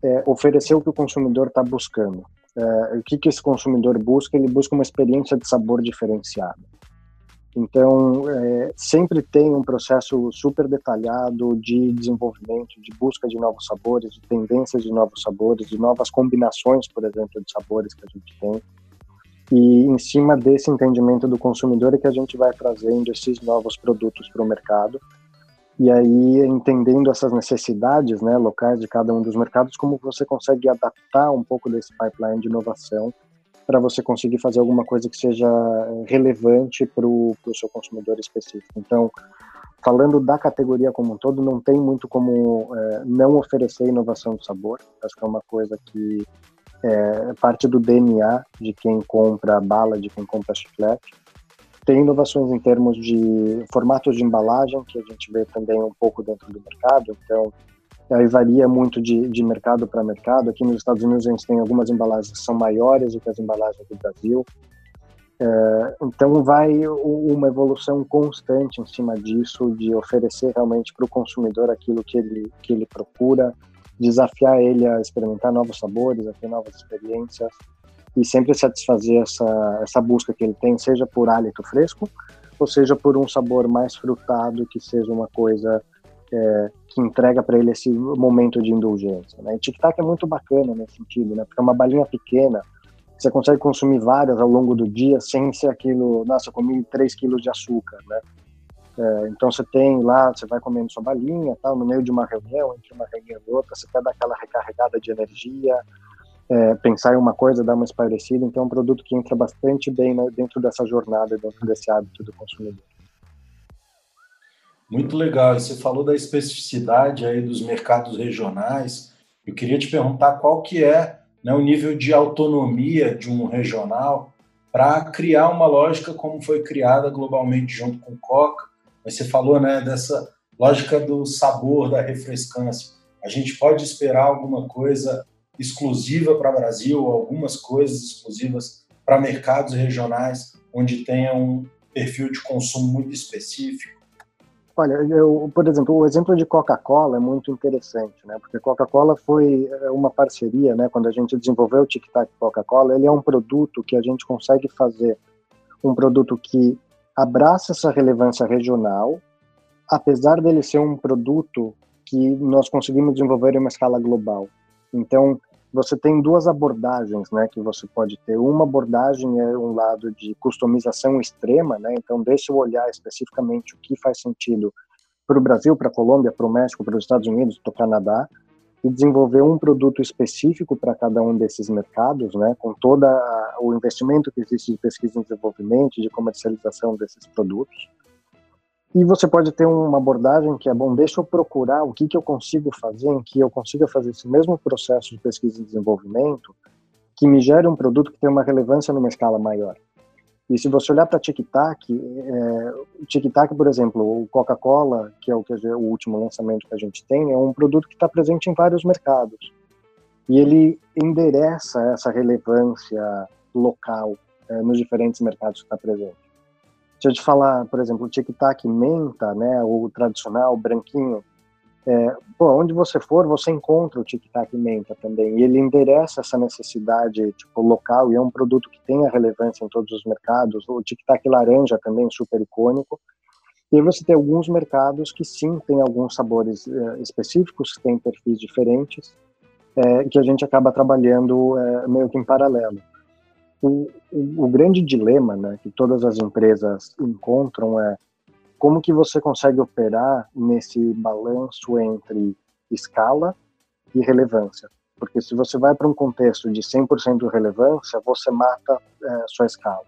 é, oferecer o que o consumidor está buscando. É, o que, que esse consumidor busca? Ele busca uma experiência de sabor diferenciada. Então, é, sempre tem um processo super detalhado de desenvolvimento, de busca de novos sabores, de tendências de novos sabores, de novas combinações, por exemplo, de sabores que a gente tem. E em cima desse entendimento do consumidor é que a gente vai trazendo esses novos produtos para o mercado e aí, entendendo essas necessidades né, locais de cada um dos mercados, como você consegue adaptar um pouco desse pipeline de inovação para você conseguir fazer alguma coisa que seja relevante para o seu consumidor específico. Então, falando da categoria como um todo, não tem muito como é, não oferecer inovação de sabor. Acho que é uma coisa que é parte do DNA de quem compra bala, de quem compra chiclete. Tem inovações em termos de formatos de embalagem, que a gente vê também um pouco dentro do mercado. Então, aí varia muito de, de mercado para mercado. Aqui nos Estados Unidos a gente tem algumas embalagens que são maiores do que as embalagens do Brasil. É, então vai uma evolução constante em cima disso, de oferecer realmente para o consumidor aquilo que ele, que ele procura, desafiar ele a experimentar novos sabores, a ter novas experiências e sempre satisfazer essa, essa busca que ele tem, seja por hálito fresco ou seja por um sabor mais frutado, que seja uma coisa é, que entrega para ele esse momento de indulgência. Né? E tic-tac é muito bacana nesse sentido, né? porque é uma balinha pequena, você consegue consumir várias ao longo do dia sem ser aquilo, nossa, eu comi 3 quilos de açúcar, né? É, então você tem lá, você vai comendo sua balinha, tal, no meio de uma reunião, entre uma reunião e outra, você quer dar aquela recarregada de energia, é, pensar em uma coisa, dar uma esparecida. Então é um produto que entra bastante bem né, dentro dessa jornada, dentro desse hábito do consumidor. Muito legal. Você falou da especificidade aí dos mercados regionais. Eu queria te perguntar qual que é né, o nível de autonomia de um regional para criar uma lógica como foi criada globalmente junto com Coca. Mas você falou né, dessa lógica do sabor, da refrescância. A gente pode esperar alguma coisa exclusiva para o Brasil, algumas coisas exclusivas para mercados regionais onde tenha um perfil de consumo muito específico? Olha, eu, por exemplo, o exemplo de Coca-Cola é muito interessante, né? Porque Coca-Cola foi é, uma parceria, né? Quando a gente desenvolveu o Tic Tac Coca-Cola, ele é um produto que a gente consegue fazer um produto que abraça essa relevância regional, apesar dele ser um produto que nós conseguimos desenvolver em uma escala global. Então, você tem duas abordagens, né, que você pode ter. Uma abordagem é um lado de customização extrema, né? Então, deixa eu olhar especificamente o que faz sentido para o Brasil, para a Colômbia, para o México, para os Estados Unidos, para o Canadá, e desenvolver um produto específico para cada um desses mercados, né, com todo o investimento que existe de pesquisa e desenvolvimento, de comercialização desses produtos. E você pode ter uma abordagem que é, bom, deixa eu procurar o que, que eu consigo fazer, em que eu consiga fazer esse mesmo processo de pesquisa e desenvolvimento, que me gere um produto que tenha uma relevância numa escala maior. E se você olhar para TikTok, é, o TikTok, por exemplo, o Coca-Cola, que é o, o último lançamento que a gente tem, é um produto que está presente em vários mercados. E ele endereça essa relevância local é, nos diferentes mercados que está presente. Se eu te falar, por exemplo, o tic-tac menta, né, o tradicional branquinho, é, pô, onde você for, você encontra o tic-tac menta também. E ele endereça essa necessidade tipo, local e é um produto que tem a relevância em todos os mercados. O tic-tac laranja também, super icônico. E você tem alguns mercados que sim tem alguns sabores é, específicos, que têm perfis diferentes, é, que a gente acaba trabalhando é, meio que em paralelo o, o, o grande dilema né, que todas as empresas encontram é como que você consegue operar nesse balanço entre escala e relevância. Porque se você vai para um contexto de 100% relevância, você mata é, sua escala.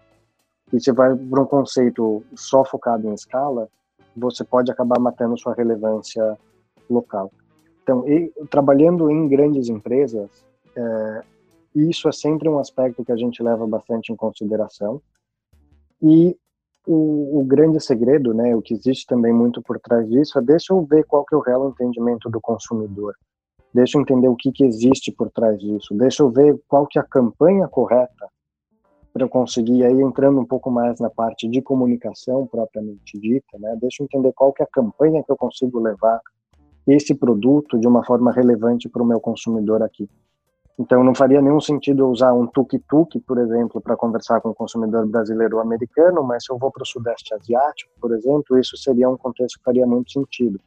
E se vai para um conceito só focado em escala, você pode acabar matando sua relevância local. Então, e, trabalhando em grandes empresas, é, isso é sempre um aspecto que a gente leva bastante em consideração. E o, o, grande segredo, né, o que existe também muito por trás disso, é deixa eu ver qual que é o real entendimento do consumidor. Deixa eu entender o que, que existe por trás disso. Deixa eu ver qual que é a campanha correta para eu conseguir, aí entrando um pouco mais na parte de comunicação propriamente dita, né, deixa eu entender qual que é a campanha que eu consigo levar esse produto de uma forma relevante para o meu consumidor aqui. Então, não faria nenhum sentido usar um tuk-tuk, por exemplo, para conversar com o consumidor brasileiro ou americano, mas se eu vou para o Sudeste Asiático, por exemplo, isso seria um contexto que faria muito sentido.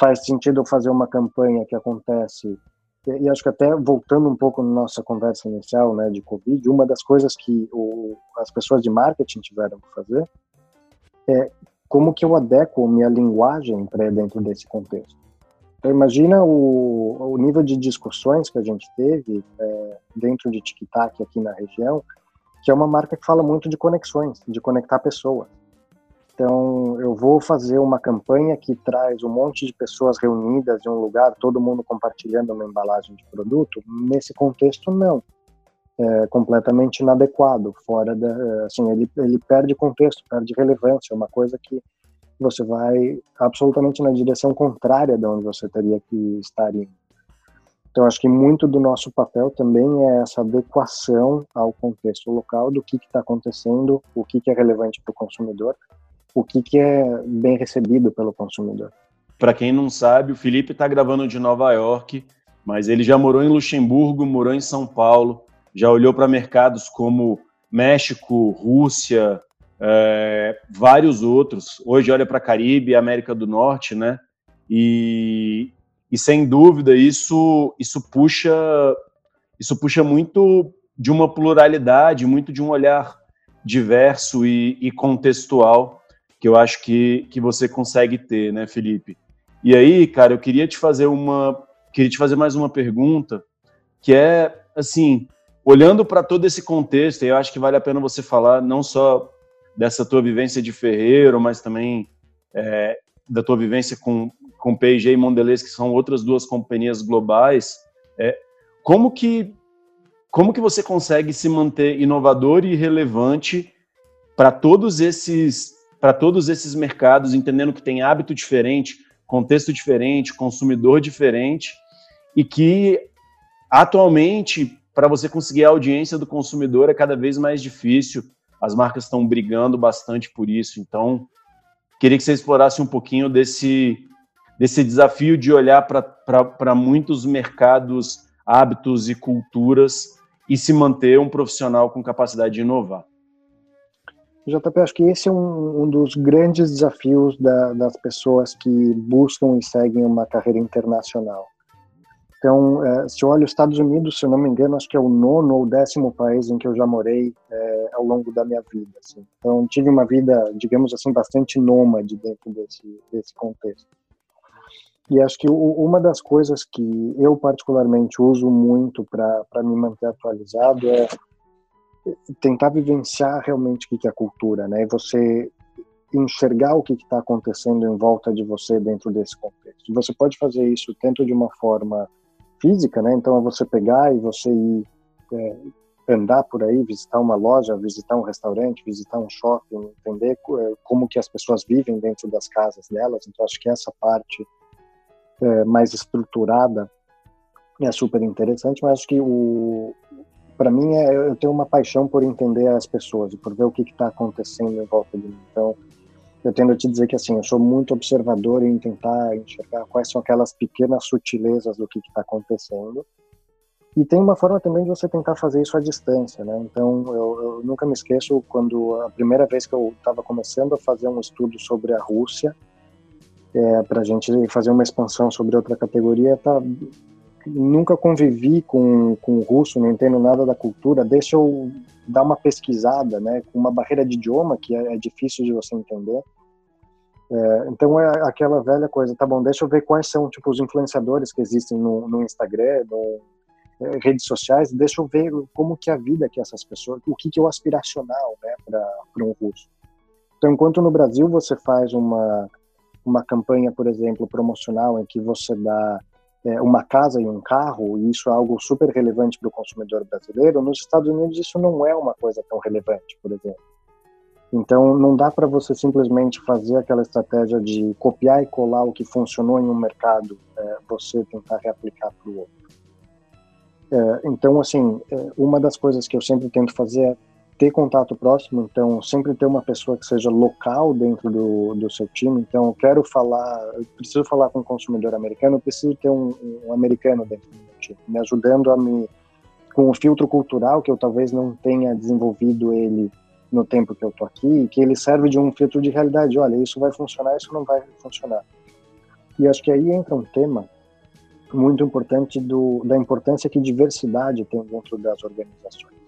Faz sentido fazer uma campanha que acontece, e acho que até voltando um pouco na nossa conversa inicial né, de Covid, uma das coisas que o, as pessoas de marketing tiveram que fazer é como que eu adequo minha linguagem para dentro desse contexto. Então, imagina o, o nível de discussões que a gente teve é, dentro de TikTok aqui na região, que é uma marca que fala muito de conexões, de conectar pessoas. Então, eu vou fazer uma campanha que traz um monte de pessoas reunidas em um lugar, todo mundo compartilhando uma embalagem de produto. Nesse contexto, não. É completamente inadequado, fora da, assim, ele, ele perde contexto, perde relevância, é uma coisa que você vai absolutamente na direção contrária de onde você teria que estar indo. Então, acho que muito do nosso papel também é essa adequação ao contexto local do que está acontecendo, o que, que é relevante para o consumidor, o que, que é bem recebido pelo consumidor. Para quem não sabe, o Felipe está gravando de Nova York, mas ele já morou em Luxemburgo, morou em São Paulo, já olhou para mercados como México, Rússia, é, vários outros. Hoje olha para Caribe, América do Norte, né? E, e sem dúvida isso isso puxa isso puxa muito de uma pluralidade, muito de um olhar diverso e, e contextual que eu acho que, que você consegue ter, né, Felipe? E aí, cara, eu queria te fazer uma queria te fazer mais uma pergunta, que é assim, olhando para todo esse contexto, eu acho que vale a pena você falar não só dessa tua vivência de ferreiro, mas também é, da tua vivência com, com P&G e Mondelez, que são outras duas companhias globais, é, como que como que você consegue se manter inovador e relevante para todos esses para todos esses mercados, entendendo que tem hábito diferente, contexto diferente, consumidor diferente, e que atualmente para você conseguir a audiência do consumidor é cada vez mais difícil. As marcas estão brigando bastante por isso. Então, queria que você explorasse um pouquinho desse, desse desafio de olhar para muitos mercados, hábitos e culturas e se manter um profissional com capacidade de inovar. JP, acho que esse é um, um dos grandes desafios da, das pessoas que buscam e seguem uma carreira internacional. Então, é, se eu olho os Estados Unidos, se eu não me engano, acho que é o nono ou décimo país em que eu já morei é, ao longo da minha vida. Assim. Então, tive uma vida, digamos assim, bastante nômade dentro desse, desse contexto. E acho que uma das coisas que eu particularmente uso muito para me manter atualizado é tentar vivenciar realmente o que é cultura, né? E você enxergar o que está acontecendo em volta de você dentro desse contexto. Você pode fazer isso tanto de uma forma física, né? Então é você pegar e você ir é, andar por aí, visitar uma loja, visitar um restaurante, visitar um shopping, entender é, como que as pessoas vivem dentro das casas delas. Então acho que essa parte é, mais estruturada é super interessante, mas acho que o para mim é, eu tenho uma paixão por entender as pessoas e por ver o que está acontecendo em volta de mim. Então eu tendo a te dizer que assim, eu sou muito observador em tentar enxergar quais são aquelas pequenas sutilezas do que está acontecendo. E tem uma forma também de você tentar fazer isso à distância, né? Então, eu, eu nunca me esqueço quando a primeira vez que eu estava começando a fazer um estudo sobre a Rússia, é, para a gente fazer uma expansão sobre outra categoria, tá, nunca convivi com, com o russo, não entendo nada da cultura, deixa eu dar uma pesquisada, né, com uma barreira de idioma que é, é difícil de você entender. É, então é aquela velha coisa, tá bom, deixa eu ver quais são tipo, os influenciadores que existem no, no Instagram, no, é, redes sociais, deixa eu ver como que é a vida que essas pessoas, o que que é o aspiracional, né, para um russo. Então, enquanto no Brasil você faz uma, uma campanha, por exemplo, promocional em que você dá uma casa e um carro, e isso é algo super relevante para o consumidor brasileiro, nos Estados Unidos isso não é uma coisa tão relevante, por exemplo. Então, não dá para você simplesmente fazer aquela estratégia de copiar e colar o que funcionou em um mercado, é, você tentar reaplicar para o outro. É, então, assim, é, uma das coisas que eu sempre tento fazer é ter contato próximo, então sempre ter uma pessoa que seja local dentro do, do seu time. Então, eu quero falar, eu preciso falar com um consumidor americano, eu preciso ter um, um americano dentro do meu time, me ajudando a me com o filtro cultural que eu talvez não tenha desenvolvido ele no tempo que eu tô aqui, que ele serve de um filtro de realidade. Olha, isso vai funcionar, isso não vai funcionar. E acho que aí entra um tema muito importante do, da importância que diversidade tem dentro das organizações.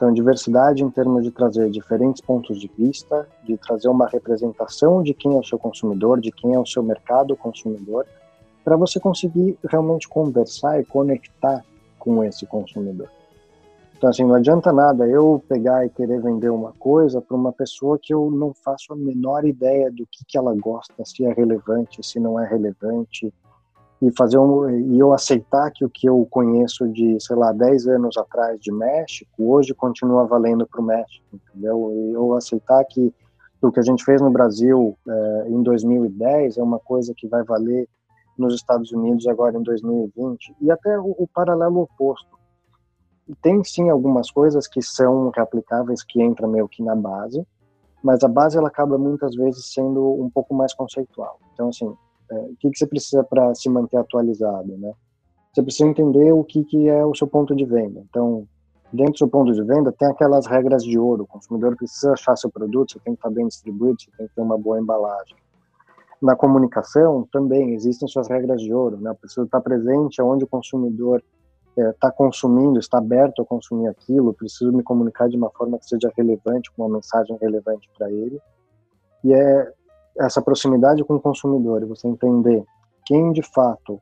Então, diversidade em termos de trazer diferentes pontos de vista, de trazer uma representação de quem é o seu consumidor, de quem é o seu mercado consumidor, para você conseguir realmente conversar e conectar com esse consumidor. Então, assim, não adianta nada eu pegar e querer vender uma coisa para uma pessoa que eu não faço a menor ideia do que, que ela gosta, se é relevante, se não é relevante, e fazer um, e eu aceitar que o que eu conheço de, sei lá, 10 anos atrás de México, hoje continua valendo para o México, entendeu? E eu aceitar que o que a gente fez no Brasil é, em 2010 é uma coisa que vai valer nos Estados Unidos agora em 2020 e até o, o paralelo oposto. Tem sim algumas coisas que são replicáveis que entram meio que na base, mas a base ela acaba muitas vezes sendo um pouco mais conceitual. Então assim, é, o que, que você precisa para se manter atualizado, né? Você precisa entender o que, que é o seu ponto de venda. Então, dentro do seu ponto de venda, tem aquelas regras de ouro. O consumidor precisa achar seu produto, você tem que estar bem distribuído, você tem que ter uma boa embalagem. Na comunicação, também existem suas regras de ouro. Né? Precisa estar presente onde o consumidor está é, consumindo, está aberto a consumir aquilo. Preciso me comunicar de uma forma que seja relevante, com uma mensagem relevante para ele. E é essa proximidade com o consumidor, você entender quem de fato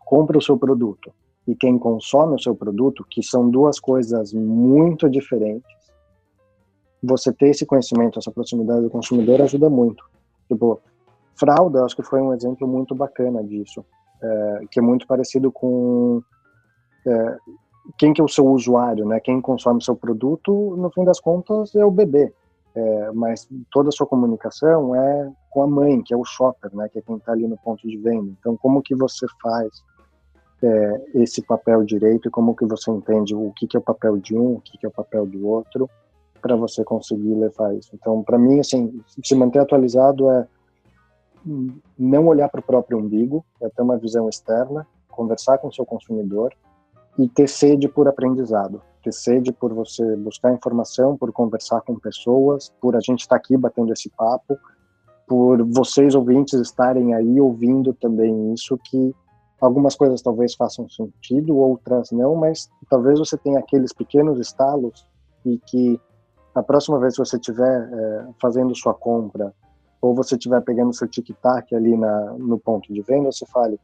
compra o seu produto e quem consome o seu produto, que são duas coisas muito diferentes, você ter esse conhecimento, essa proximidade do consumidor ajuda muito. Tipo, fralda, acho que foi um exemplo muito bacana disso, é, que é muito parecido com é, quem que é o seu usuário, né? Quem consome o seu produto, no fim das contas, é o bebê. É, mas toda a sua comunicação é com a mãe, que é o shopper, né? Que é quem está ali no ponto de venda. Então, como que você faz é, esse papel direito e como que você entende o que, que é o papel de um, o que, que é o papel do outro, para você conseguir levar isso. Então, para mim, assim, se manter atualizado é não olhar para o próprio umbigo, é ter uma visão externa, conversar com o seu consumidor e ter sede por aprendizado, ter sede por você buscar informação, por conversar com pessoas, por a gente estar tá aqui batendo esse papo, por vocês ouvintes estarem aí ouvindo também isso que Algumas coisas talvez façam sentido, outras não, mas talvez você tenha aqueles pequenos estalos e que a próxima vez que você estiver é, fazendo sua compra ou você estiver pegando seu tic-tac ali na, no ponto de venda, você fale,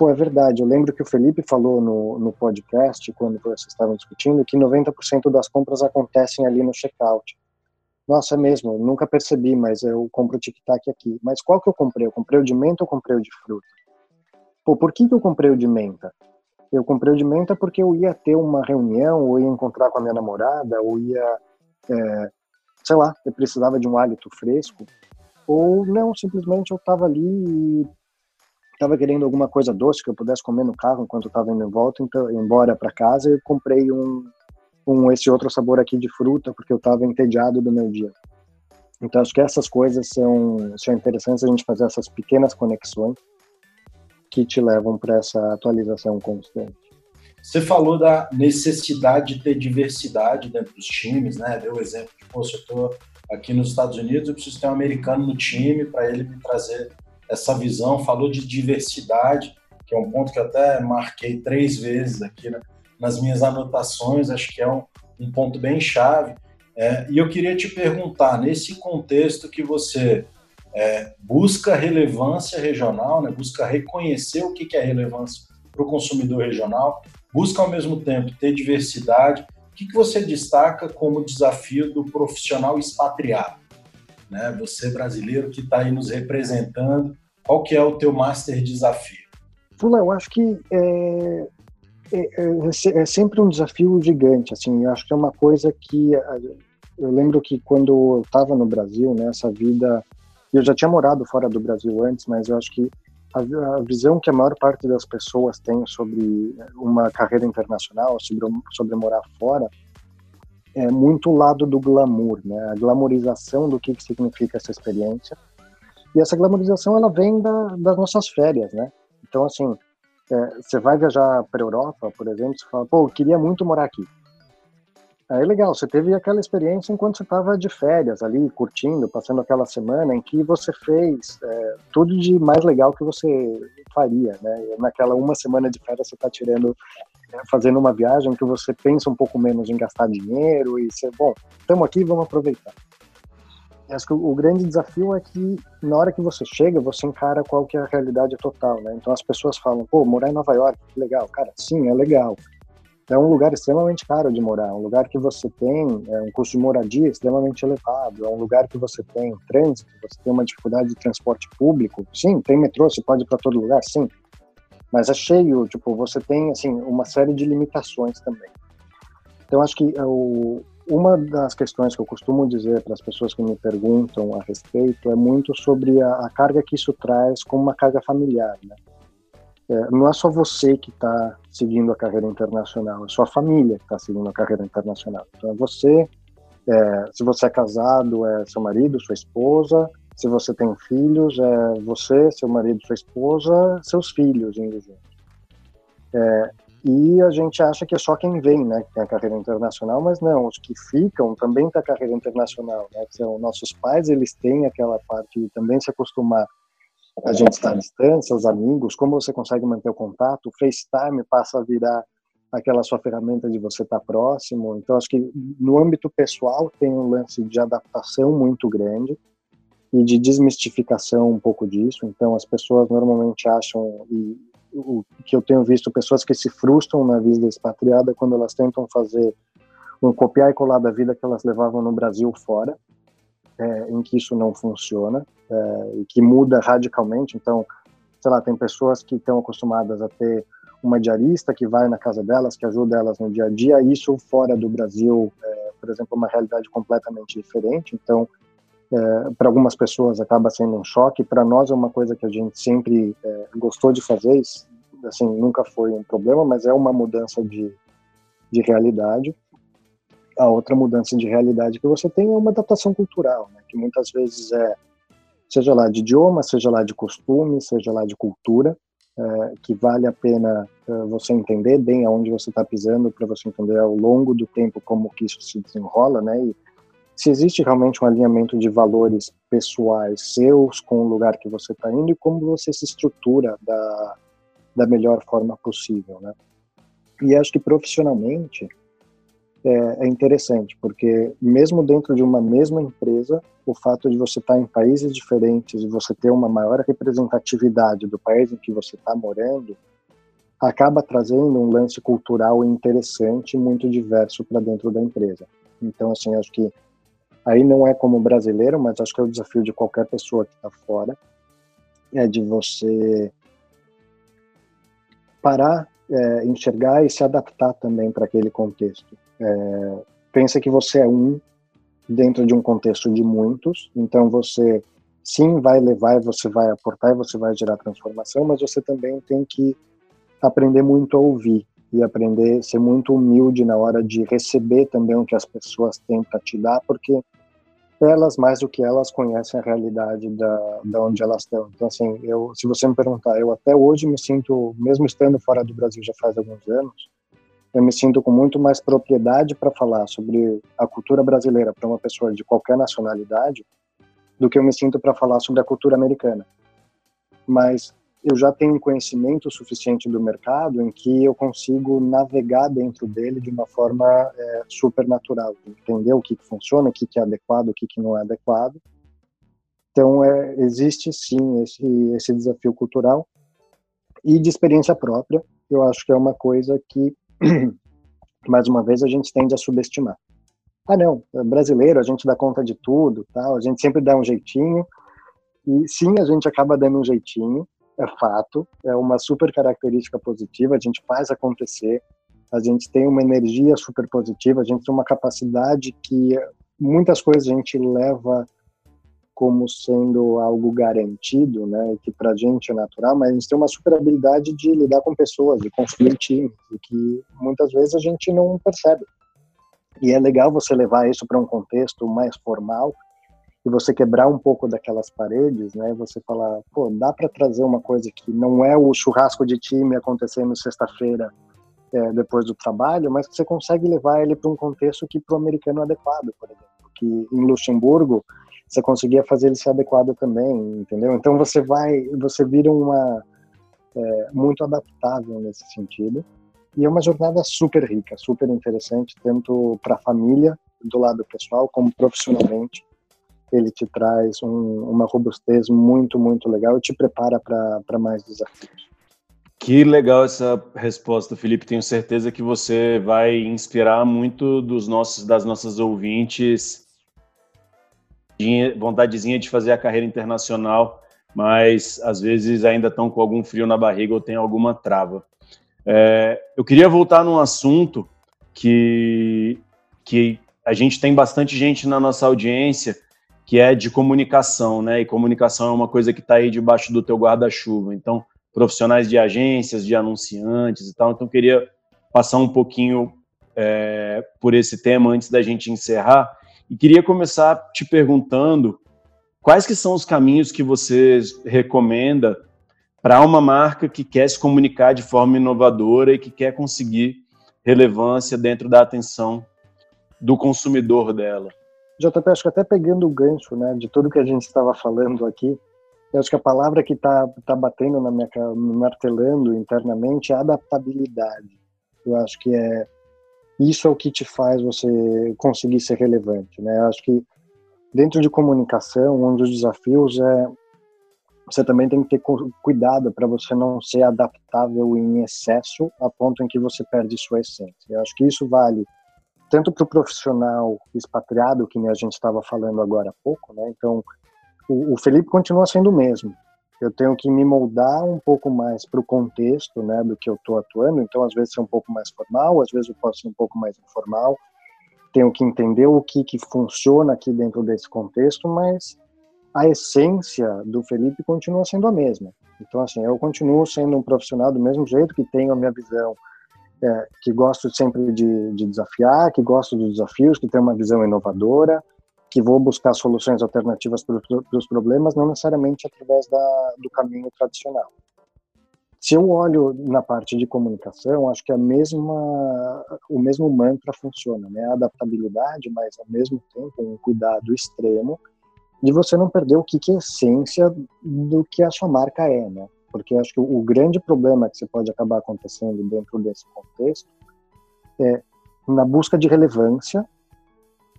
pô, é verdade, eu lembro que o Felipe falou no, no podcast, quando vocês estavam discutindo, que 90% das compras acontecem ali no checkout. Nossa, é mesmo, eu nunca percebi, mas eu compro o tic-tac aqui. Mas qual que eu comprei? Eu comprei o de menta ou comprei o de fruta? Pô, por que, que eu comprei o de menta? Eu comprei o de menta porque eu ia ter uma reunião, ou ia encontrar com a minha namorada, ou ia, é, sei lá, eu precisava de um hálito fresco. Ou não, simplesmente eu estava ali e estava querendo alguma coisa doce que eu pudesse comer no carro enquanto estava indo em volta, então, embora para casa, eu comprei um, um esse outro sabor aqui de fruta porque eu estava entediado do meu dia. Então acho que essas coisas são, são interessantes a gente fazer essas pequenas conexões que te levam para essa atualização constante. Você falou da necessidade de ter diversidade dentro dos times, né? Deu o exemplo de, pô, se eu estou aqui nos Estados Unidos, eu preciso ter um americano no time para ele me trazer essa visão. Falou de diversidade, que é um ponto que eu até marquei três vezes aqui né? nas minhas anotações, acho que é um, um ponto bem chave. É, e eu queria te perguntar, nesse contexto que você é, busca relevância regional, né, busca reconhecer o que, que é relevância para o consumidor regional, busca ao mesmo tempo ter diversidade. O que, que você destaca como desafio do profissional expatriado? Né? Você brasileiro que está aí nos representando, qual que é o teu master desafio? Fula, eu acho que é, é, é, é, sempre um desafio gigante. Assim, eu acho que é uma coisa que eu lembro que quando eu estava no Brasil, né, vida eu já tinha morado fora do Brasil antes, mas eu acho que a, a, visão que a maior parte das pessoas tem sobre uma carreira internacional, sobre, sobre morar fora, é muito o lado do glamour, né? A glamorização do que, que significa essa experiência. E essa glamorização, ela vem da, das nossas férias, né? Então, assim, é, você vai viajar para Europa, por exemplo, você fala, pô, eu queria muito morar aqui. Aí legal, você teve aquela experiência enquanto você estava de férias ali, curtindo, passando aquela semana em que você fez é, tudo de mais legal que você faria, né? Naquela uma semana de férias você está tirando, é, fazendo uma viagem que você pensa um pouco menos em gastar dinheiro e você, bom, estamos aqui, vamos aproveitar. Acho que o, o grande desafio é que na hora que você chega, você encara qual que é a realidade total, né? Então as pessoas falam, pô, morar em Nova York, que legal. Cara, sim, é legal é um lugar extremamente caro de morar, é um lugar que você tem é, um custo de moradia extremamente elevado, é um lugar que você tem trânsito, você tem uma dificuldade de transporte público. Sim, tem metrô, você pode ir para todo lugar, sim. Mas é cheio, tipo, você tem assim uma série de limitações também. Então acho que é o, uma das questões que eu costumo dizer para as pessoas que me perguntam a respeito é muito sobre a, a carga que isso traz como uma carga familiar, né? É, não é só você que está seguindo a carreira internacional, é sua família que está seguindo a carreira internacional. Então, é você, é, se você é casado, é seu marido, sua esposa, se você tem filhos, é você, seu marido, sua esposa, seus filhos, indo junto. É, e a gente acha que é só quem vem, né, que tem a carreira internacional, mas não, os que ficam também têm a carreira internacional, né, são nossos pais, eles têm aquela parte de também se acostumar a gente está à distância, os amigos, como você consegue manter o contato, o FaceTime passa a virar aquela sua ferramenta de você estar próximo, então acho que no âmbito pessoal tem um lance de adaptação muito grande, e de desmistificação um pouco disso. Então, as pessoas normalmente acham, e o que eu tenho visto, pessoas que se frustram na vida expatriada quando elas tentam fazer um copiar e colar da vida que elas levavam no Brasil fora, é, em que isso não funciona é, e que muda radicalmente. Então, sei lá, tem pessoas que estão acostumadas a ter uma diarista que vai na casa delas, que ajuda elas no dia a dia. Isso fora do Brasil, é, por exemplo, é uma realidade completamente diferente. Então, é, para algumas pessoas acaba sendo um choque, para nós é uma coisa que a gente sempre é, gostou de fazer, assim, nunca foi um problema, mas é uma mudança de, de realidade. A outra mudança de realidade que você tem é uma adaptação cultural, né, que muitas vezes é, seja lá de idioma, seja lá de costume, seja lá de cultura, é, que vale a pena você entender bem aonde você está pisando, para você entender ao longo do tempo como que isso se desenrola, né, e se existe realmente um alinhamento de valores pessoais seus com o lugar que você está indo e como você se estrutura da, da melhor forma possível, né? E acho que profissionalmente é, é interessante, porque mesmo dentro de uma mesma empresa, o fato de você estar tá em países diferentes e você ter uma maior representatividade do país em que você está morando, acaba trazendo um lance cultural interessante, muito diverso para dentro da empresa. Então, assim, acho que aí não é como brasileiro, mas acho que é o desafio de qualquer pessoa que está fora, é de você parar, é, enxergar e se adaptar também para aquele contexto. É, pensa que você é um dentro de um contexto de muitos, então você sim vai levar você vai aportar e você vai gerar transformação, mas você também tem que aprender muito a ouvir e aprender a ser muito humilde na hora de receber também o que as pessoas têm para te dar, porque elas mais do que elas conhecem a realidade da, da onde elas estão. Então assim, eu, se você me perguntar, eu até hoje me sinto, mesmo estando fora do Brasil já faz alguns anos, eu me sinto com muito mais propriedade para falar sobre a cultura brasileira para uma pessoa de qualquer nacionalidade do que eu me sinto para falar sobre a cultura americana. Mas eu já tenho um conhecimento suficiente do mercado em que eu consigo navegar dentro dele de uma forma é, super natural, entender o que, que funciona, o que, que é adequado, o que, que não é adequado. Então, é, existe sim esse, esse desafio cultural e de experiência própria, eu acho que é uma coisa que, mais uma vez, a gente tende a subestimar. Ah, não, é brasileiro, a gente dá conta de tudo, tal, a gente sempre dá um jeitinho, e sim, a gente acaba dando um jeitinho, é fato, é uma super característica positiva, a gente faz acontecer, a gente tem uma energia super positiva, a gente tem uma capacidade que muitas coisas a gente leva como sendo algo garantido, né, que para a gente é natural, mas a gente tem uma super habilidade de lidar com pessoas, de construir times, e que muitas vezes a gente não percebe. E é legal você levar isso para um contexto mais formal, e você quebrar um pouco daquelas paredes, né? Você falar, pô, dá para trazer uma coisa que não é o churrasco de time acontecendo sexta-feira é, depois do trabalho, mas que você consegue levar ele para um contexto que para o americano é adequado, por exemplo. Que em Luxemburgo você conseguia fazer ele ser adequado também, entendeu? Então você vai, você vira uma é, muito adaptável nesse sentido. E é uma jornada super rica, super interessante, tanto para a família, do lado pessoal, como profissionalmente ele te traz um, uma robustez muito, muito legal e te prepara para mais desafios. Que legal essa resposta, Felipe. Tenho certeza que você vai inspirar muito dos nossos, das nossas ouvintes vontadezinha de fazer a carreira internacional, mas às vezes ainda estão com algum frio na barriga ou tem alguma trava. É, eu queria voltar num assunto que, que a gente tem bastante gente na nossa audiência que é de comunicação, né? E comunicação é uma coisa que está aí debaixo do teu guarda-chuva. Então, profissionais de agências, de anunciantes e tal. Então, eu queria passar um pouquinho é, por esse tema antes da gente encerrar. E queria começar te perguntando quais que são os caminhos que você recomenda para uma marca que quer se comunicar de forma inovadora e que quer conseguir relevância dentro da atenção do consumidor dela. JP, acho que até pegando o gancho né, de tudo que a gente estava falando aqui, eu acho que a palavra que está tá batendo na minha martelando internamente é adaptabilidade. Eu acho que é isso é o que te faz você conseguir ser relevante, né? Eu acho que dentro de comunicação, um dos desafios é você também tem que ter cuidado para você não ser adaptável em excesso a ponto em que você perde sua essência. Eu acho que isso vale tanto para o profissional expatriado, que a gente estava falando agora há pouco, né? Então, o, o, Felipe continua sendo o mesmo. Eu tenho que me moldar um pouco mais para o contexto, né, do que eu estou atuando. Então, às vezes, ser um pouco mais formal, às vezes eu posso ser um pouco mais informal. Tenho que entender o que que funciona aqui dentro desse contexto, mas a essência do Felipe continua sendo a mesma. Então, assim, eu continuo sendo um profissional do mesmo jeito que tenho a minha visão, é, que gosto sempre de, de, desafiar, que gosto de desafios, que tenho uma visão inovadora, que vou buscar soluções alternativas para os problemas, não necessariamente através da, do caminho tradicional. Se eu olho na parte de comunicação, acho que a mesma, o mesmo mantra funciona, né? A adaptabilidade, mas ao mesmo tempo um cuidado extremo de você não perder o que, que é a essência do que a sua marca é, né? Porque acho que o grande problema que você pode acabar acontecendo dentro desse contexto é na busca de relevância,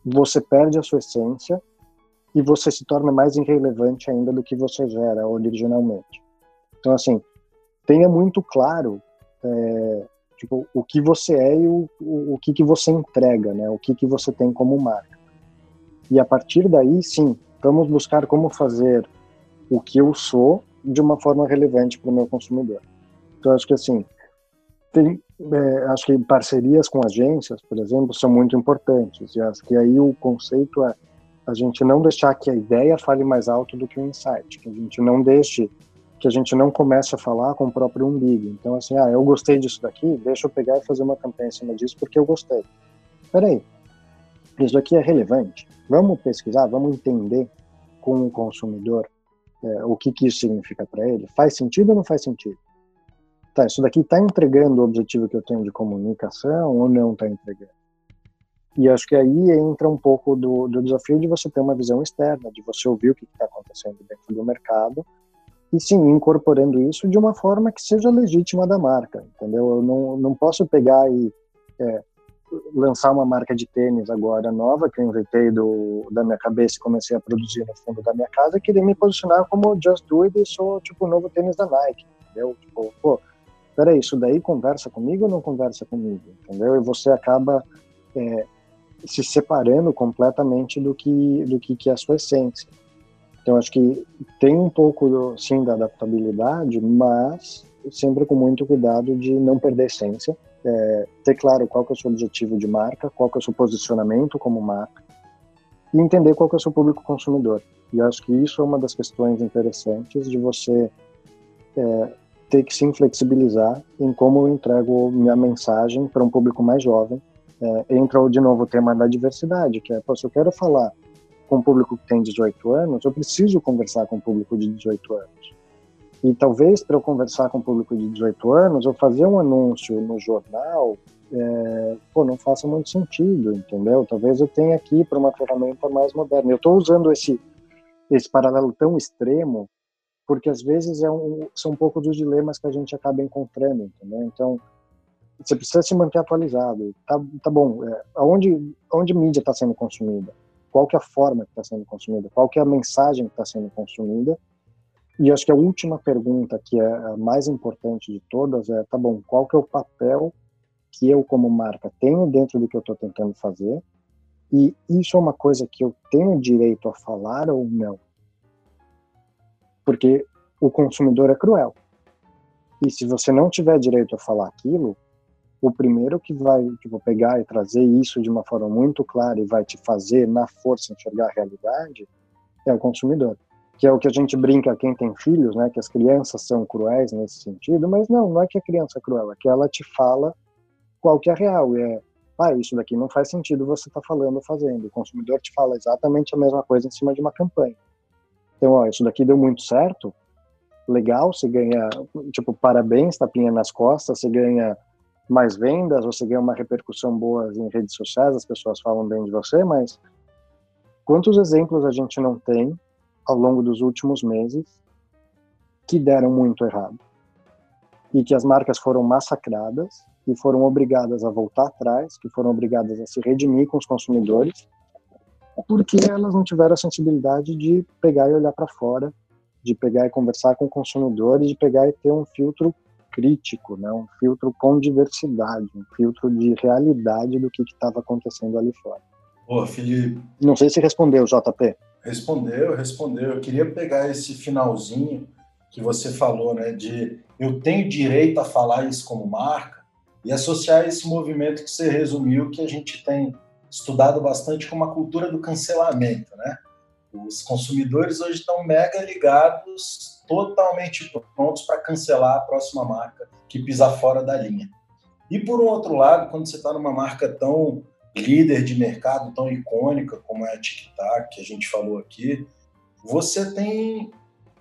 você perde a sua essência e você se torna mais irrelevante ainda do que você era originalmente. Então, assim, tenha muito claro é, tipo, o que você é e o, o, o que, que você entrega, né? O que, que você tem como marca. E a partir daí, sim, Vamos buscar como fazer o que eu sou de uma forma relevante para o meu consumidor. Então, acho que assim, tem, é, acho que parcerias com agências, por exemplo, são muito importantes. E acho que aí o conceito é a gente não deixar que a ideia fale mais alto do que o insight, que a gente não deixe, que a gente não comece a falar com o próprio umbigo. Então, assim, ah, eu gostei disso daqui, deixa eu pegar e fazer uma campanha em cima disso porque eu gostei. Peraí, isso aqui é relevante. Vamos pesquisar, vamos entender com o consumidor é, o que, que isso significa para ele. Faz sentido ou não faz sentido? Tá, isso daqui está entregando o objetivo que eu tenho de comunicação ou não está entregando? E acho que aí entra um pouco do, do desafio de você ter uma visão externa, de você ouvir o que está acontecendo dentro do mercado e sim, incorporando isso de uma forma que seja legítima da marca, entendeu? Eu não, não posso pegar e é, lançar uma marca de tênis agora nova que eu inventei do, da minha cabeça e comecei a produzir no fundo da minha casa, queria me posicionar como Just Do It e sou tipo o novo tênis da Nike, entendeu? Tipo, pô, peraí, isso daí conversa comigo ou não conversa comigo, entendeu? E você acaba é, se separando completamente do que do que, que é a sua essência. Então acho que tem um pouco sim da adaptabilidade, mas sempre com muito cuidado de não perder essência é, ter claro qual que é o seu objetivo de marca, qual que é o seu posicionamento como marca e entender qual que é o seu público consumidor. E acho que isso é uma das questões interessantes de você é, ter que se flexibilizar em como eu entrego minha mensagem para um público mais jovem. É, entra de novo o tema da diversidade, que é, se eu quero falar com um público que tem 18 anos, eu preciso conversar com um público de 18 anos. E talvez para eu conversar com o público de 18 anos, eu fazer um anúncio no jornal, é, pô, não faça muito sentido, entendeu? Talvez eu tenha aqui para uma ferramenta mais moderna. Eu estou usando esse, esse paralelo tão extremo porque às vezes é um, são um pouco dos dilemas que a gente acaba encontrando, entendeu? Então, você precisa se manter atualizado. Tá, tá bom, é, aonde, aonde mídia está sendo consumida? Qual que é a forma que está sendo consumida? Qual que é a mensagem que está sendo consumida? E acho que a última pergunta, que é a mais importante de todas, é, tá bom, qual que é o papel que eu como marca tenho dentro do que eu estou tentando fazer? E isso é uma coisa que eu tenho direito a falar ou não? Porque o consumidor é cruel. E se você não tiver direito a falar aquilo, o primeiro que vai tipo, pegar e trazer isso de uma forma muito clara e vai te fazer, na força, enxergar a realidade é o consumidor. Que é o que a gente brinca, quem tem filhos, né, que as crianças são cruéis nesse sentido, mas não, não é que a criança é cruel, é que ela te fala qual que é real. E é, ah, isso daqui não faz sentido você estar tá falando ou fazendo. O consumidor te fala exatamente a mesma coisa em cima de uma campanha. Então, ó, isso daqui deu muito certo, legal, você ganha, tipo, parabéns, tapinha nas costas, você ganha mais vendas, você ganha uma repercussão boa em redes sociais, as pessoas falam bem de você, mas quantos exemplos a gente não tem ao longo dos últimos meses que deram muito errado? E que as marcas foram massacradas e foram obrigadas a voltar atrás, que foram obrigadas a se redimir com os consumidores, porque elas não tiveram a sensibilidade de pegar e olhar para fora, de pegar e conversar com consumidores, de pegar e ter um filtro crítico, né? um filtro com diversidade, um filtro de realidade do que estava acontecendo ali fora. Felipe. Não sei se respondeu, JP. Respondeu, respondeu. Eu queria pegar esse finalzinho que você falou, né, de eu tenho direito a falar isso como marca e associar esse movimento que você resumiu, que a gente tem estudado bastante como a cultura do cancelamento, né? Os consumidores hoje estão mega ligados, totalmente prontos para cancelar a próxima marca que pisar fora da linha. E por um outro lado, quando você está numa marca tão líder de mercado, tão icônica como é a TikTok, que a gente falou aqui, você tem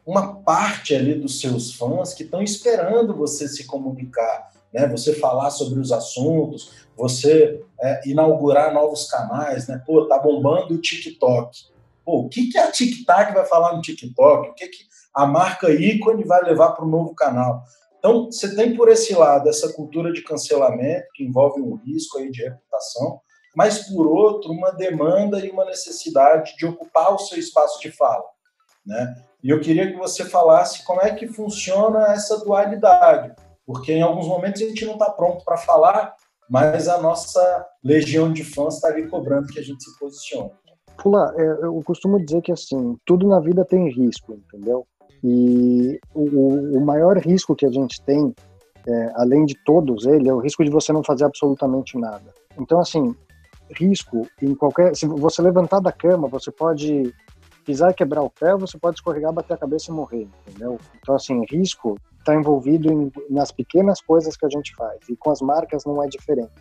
uma parte ali dos seus fãs que estão esperando você se comunicar, né? Você falar sobre os assuntos, você é, inaugurar novos canais, né? Pô, tá bombando o TikTok. Pô, o que, que a TikTok vai falar no TikTok? O que, que a marca ícone vai levar para o novo canal? Então, você tem por esse lado essa cultura de cancelamento, que envolve um risco aí de reputação, mas por outro, uma demanda e uma necessidade de ocupar o seu espaço de fala. Né? E eu queria que você falasse como é que funciona essa dualidade, porque em alguns momentos a gente não está pronto para falar, mas a nossa legião de fãs está ali cobrando que a gente se posicione. Pula, é, eu costumo dizer que assim, tudo na vida tem risco, entendeu? E o, o maior risco que a gente tem, é, além de todos ele, é o risco de você não fazer absolutamente nada. Então, assim, risco em qualquer. Se você levantar da cama, você pode pisar e quebrar o pé, você pode escorregar, bater a cabeça e morrer, entendeu? Então, assim, risco está envolvido em, nas pequenas coisas que a gente faz. E com as marcas não é diferente.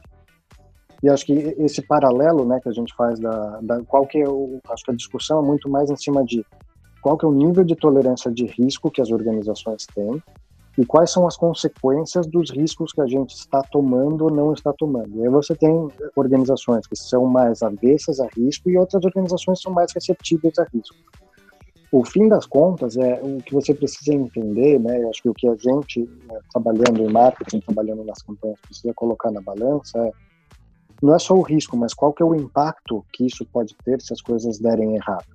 E acho que esse paralelo, né, que a gente faz da, da qual que é o, acho que a discussão é muito mais em cima de qual que é o nível de tolerância de risco que as organizações têm e quais são as consequências dos riscos que a gente está tomando ou não está tomando. E aí você tem organizações que são mais avessas a risco e outras organizações são mais receptíveis a risco. O fim das contas é o que você precisa entender, né? Eu acho que o que a gente né, trabalhando em marketing, trabalhando nas campanhas precisa colocar na balança é não é só o risco, mas qual que é o impacto que isso pode ter se as coisas derem errado.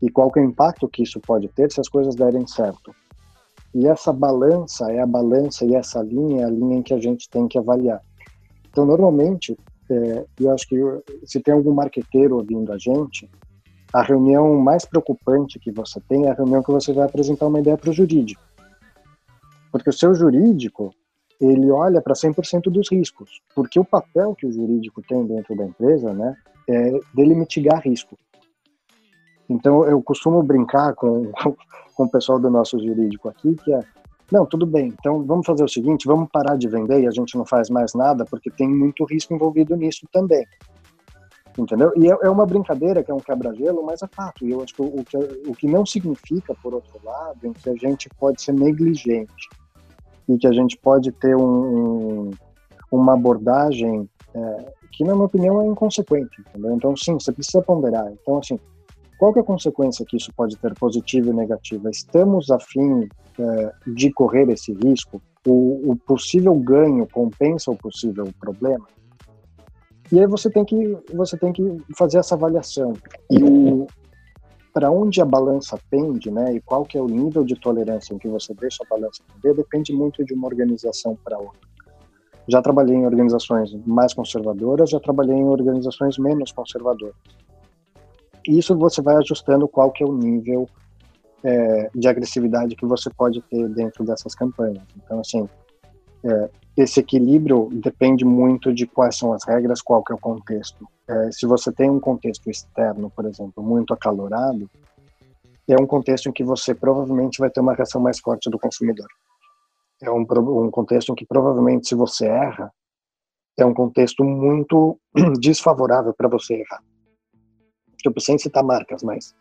E qual que é o impacto que isso pode ter se as coisas derem certo. E essa balança é a balança e essa linha é a linha em que a gente tem que avaliar. Então, normalmente, é, eu acho que se tem algum marqueteiro ouvindo a gente, a reunião mais preocupante que você tem é a reunião que você vai apresentar uma ideia para o jurídico. Porque o seu jurídico, ele olha para 100% dos riscos, porque o papel que o jurídico tem dentro da empresa, né, é dele mitigar risco. Então eu costumo brincar com, com o pessoal do nosso jurídico aqui, que é, não, tudo bem, então vamos fazer o seguinte, vamos parar de vender e a gente não faz mais nada, porque tem muito risco envolvido nisso também. Entendeu? E é, é uma brincadeira, que é um quebra-gelo, mas é fato. E eu acho que o, que o que não significa, por outro lado, é que a gente pode ser negligente e que a gente pode ter um, uma abordagem é, que, na minha opinião, é inconsequente, entendeu? Então, sim, você precisa ponderar. Então, assim, qual que é a consequência que isso pode ter, positiva e negativa? Estamos a fim é, de correr esse risco? O, o possível ganho compensa o possível problema? E aí você tem que você tem que fazer essa avaliação. E para onde a balança pende, né? E qual que é o nível de tolerância em que você deixa a balança pender, depende muito de uma organização para outra. Já trabalhei em organizações mais conservadoras, já trabalhei em organizações menos conservadoras. Isso você vai ajustando qual que é o nível é, de agressividade que você pode ter dentro dessas campanhas. Então, assim, É, esse equilíbrio depende muito de quais são as regras, qual que é o contexto. É, se você tem um contexto externo, por exemplo, muito acalorado, é um contexto em que você provavelmente vai ter uma reação mais forte do consumidor. É um, um contexto em que provavelmente se você erra, é um contexto muito desfavorável para você errar. Tipo, sem citar marcas, mas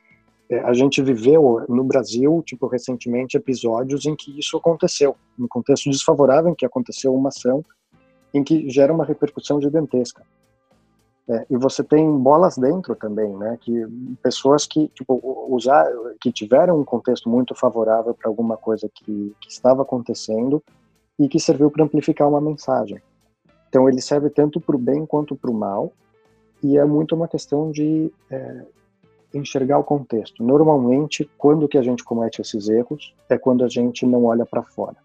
é, a gente viveu no Brasil, tipo, recentemente, episódios em que isso aconteceu, um contexto desfavorável, em que aconteceu uma ação em que gera uma repercussão gigantesca. É, e você tem bolas dentro também, né? Que pessoas que tipo usar, que tiveram um contexto muito favorável para alguma coisa que, que estava acontecendo e que serviu para amplificar uma mensagem. Então ele serve tanto para o bem quanto para o mal e é muito uma questão de é, enxergar o contexto. Normalmente, quando que a gente comete esses erros é quando a gente não olha para fora.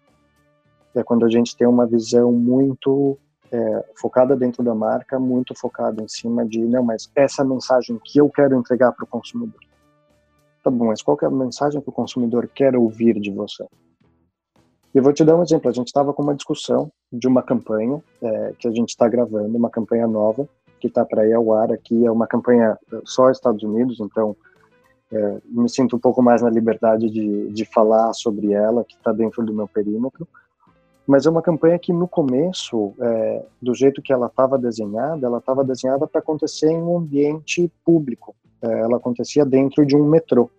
É quando a gente tem uma visão muito é, focada dentro da marca, muito focada em cima de, não, mas essa mensagem que eu quero entregar para o consumidor. Tá bom, mas qual é a mensagem que o consumidor quer ouvir de você? Eu vou te dar um exemplo. A gente estava com uma discussão de uma campanha é, que a gente está gravando, uma campanha nova, que está para ir ao ar aqui. É uma campanha só Estados Unidos, então é, me sinto um pouco mais na liberdade de, de falar sobre ela, que está dentro do meu perímetro. Mas é uma campanha que no começo, é, do jeito que ela estava desenhada, ela estava desenhada para acontecer em um ambiente público. É, ela acontecia dentro de um metrô.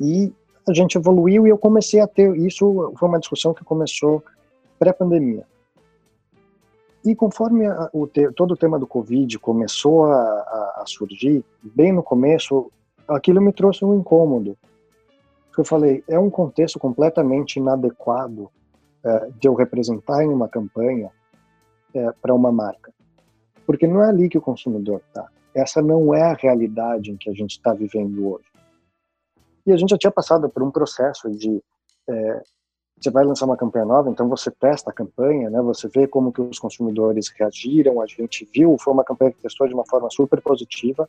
E a gente evoluiu e eu comecei a ter isso foi uma discussão que começou pré-pandemia e conforme a, o te, todo o tema do Covid começou a, a, a, surgir, bem no começo, aquilo me trouxe um incômodo. Eu falei, é um contexto completamente inadequado é, de eu representar em uma campanha é, para uma marca. Porque não é ali que o consumidor está. Essa não é a realidade em que a gente está vivendo hoje. E a gente já tinha passado por um processo de é, você vai lançar uma campanha nova, então você testa a campanha, né? Você vê como que os consumidores reagiram. A gente viu, foi uma campanha que testou de uma forma super positiva.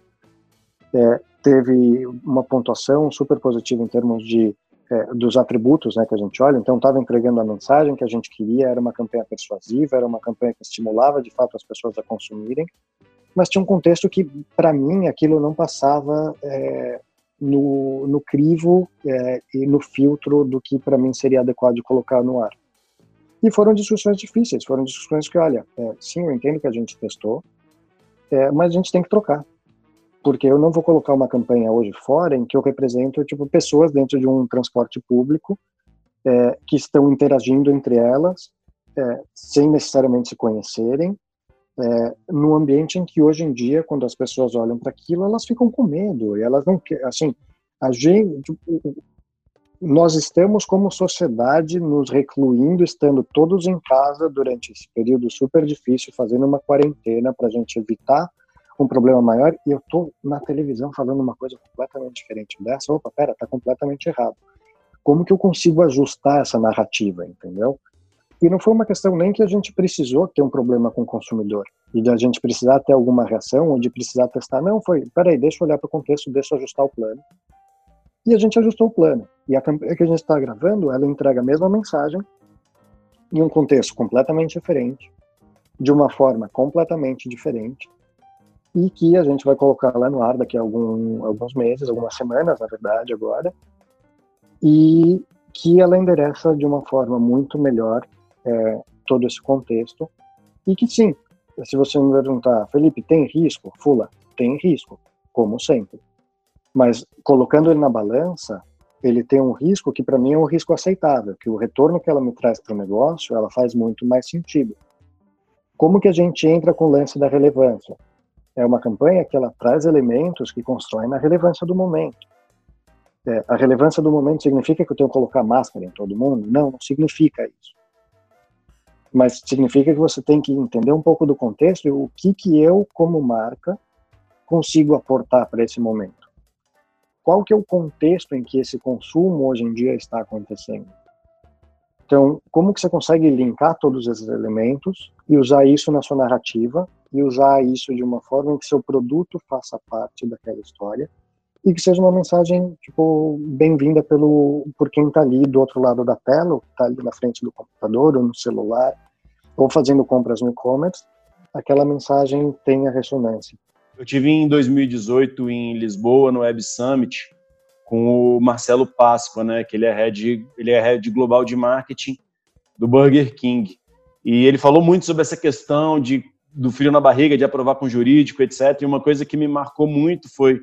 É, teve uma pontuação super positiva em termos de é, dos atributos, né, que a gente olha. Então estava entregando a mensagem que a gente queria. Era uma campanha persuasiva, era uma campanha que estimulava de fato as pessoas a consumirem. Mas tinha um contexto que, para mim, aquilo não passava é, no, no crivo é, e no filtro do que para mim seria adequado de colocar no ar. E foram discussões difíceis, foram discussões que, olha, é, sim, eu entendo que a gente testou, é, mas a gente tem que trocar. Porque eu não vou colocar uma campanha hoje fora em que eu represento tipo pessoas dentro de um transporte público é, que estão interagindo entre elas é, sem necessariamente se conhecerem é, no ambiente em que hoje em dia, quando as pessoas olham para aquilo, elas ficam com medo e elas não querem, assim, a gente, tipo, nós estamos como sociedade nos recluindo, estando todos em casa durante esse período super difícil, fazendo uma quarentena para a gente evitar um problema maior. E eu tô na televisão falando uma coisa completamente diferente dessa. Opa, pera, tá completamente errado. Como que eu consigo ajustar essa narrativa, entendeu? E não foi uma questão nem que a gente precisou ter um problema com o consumidor e de a gente precisar ter alguma reação ou de precisar testar. Não, foi, peraí, deixa eu olhar para o contexto, deixa eu ajustar o plano. E a gente ajustou o plano. E a campanha que a gente está gravando, ela entrega a mesma mensagem em um contexto completamente diferente, de uma forma completamente diferente, e que a gente vai colocar lá no ar daqui a algum, alguns meses, algumas semanas, na verdade, agora, e que ela endereça de uma forma muito melhor é, todo esse contexto. E que sim, se você me perguntar, Felipe, tem risco? Fula, tem risco, como sempre. Mas colocando ele na balança, ele tem um risco que para mim é um risco aceitável, que o retorno que ela me traz para o negócio, ela faz muito mais sentido. Como que a gente entra com o lance da relevância? É uma campanha que ela traz elementos que constroem na relevância do momento. É, a relevância do momento significa que eu tenho que colocar máscara em todo mundo? Não, não significa isso mas significa que você tem que entender um pouco do contexto e o que que eu, como marca, consigo aportar para esse momento. Qual que é o contexto em que esse consumo hoje em dia está acontecendo? Então, como que você consegue linkar todos esses elementos e usar isso na sua narrativa e usar isso de uma forma em que seu produto faça parte daquela história e que seja uma mensagem tipo bem-vinda pelo por quem está ali do outro lado da tela, está ali na frente do computador ou no celular, ou fazendo compras no e-commerce, aquela mensagem tenha ressonância. Eu tive em 2018 em Lisboa no Web Summit com o Marcelo Páscoa, né, que ele é head, ele é head global de marketing do Burger King. E ele falou muito sobre essa questão de do frio na barriga, de aprovar com jurídico, etc. E uma coisa que me marcou muito foi,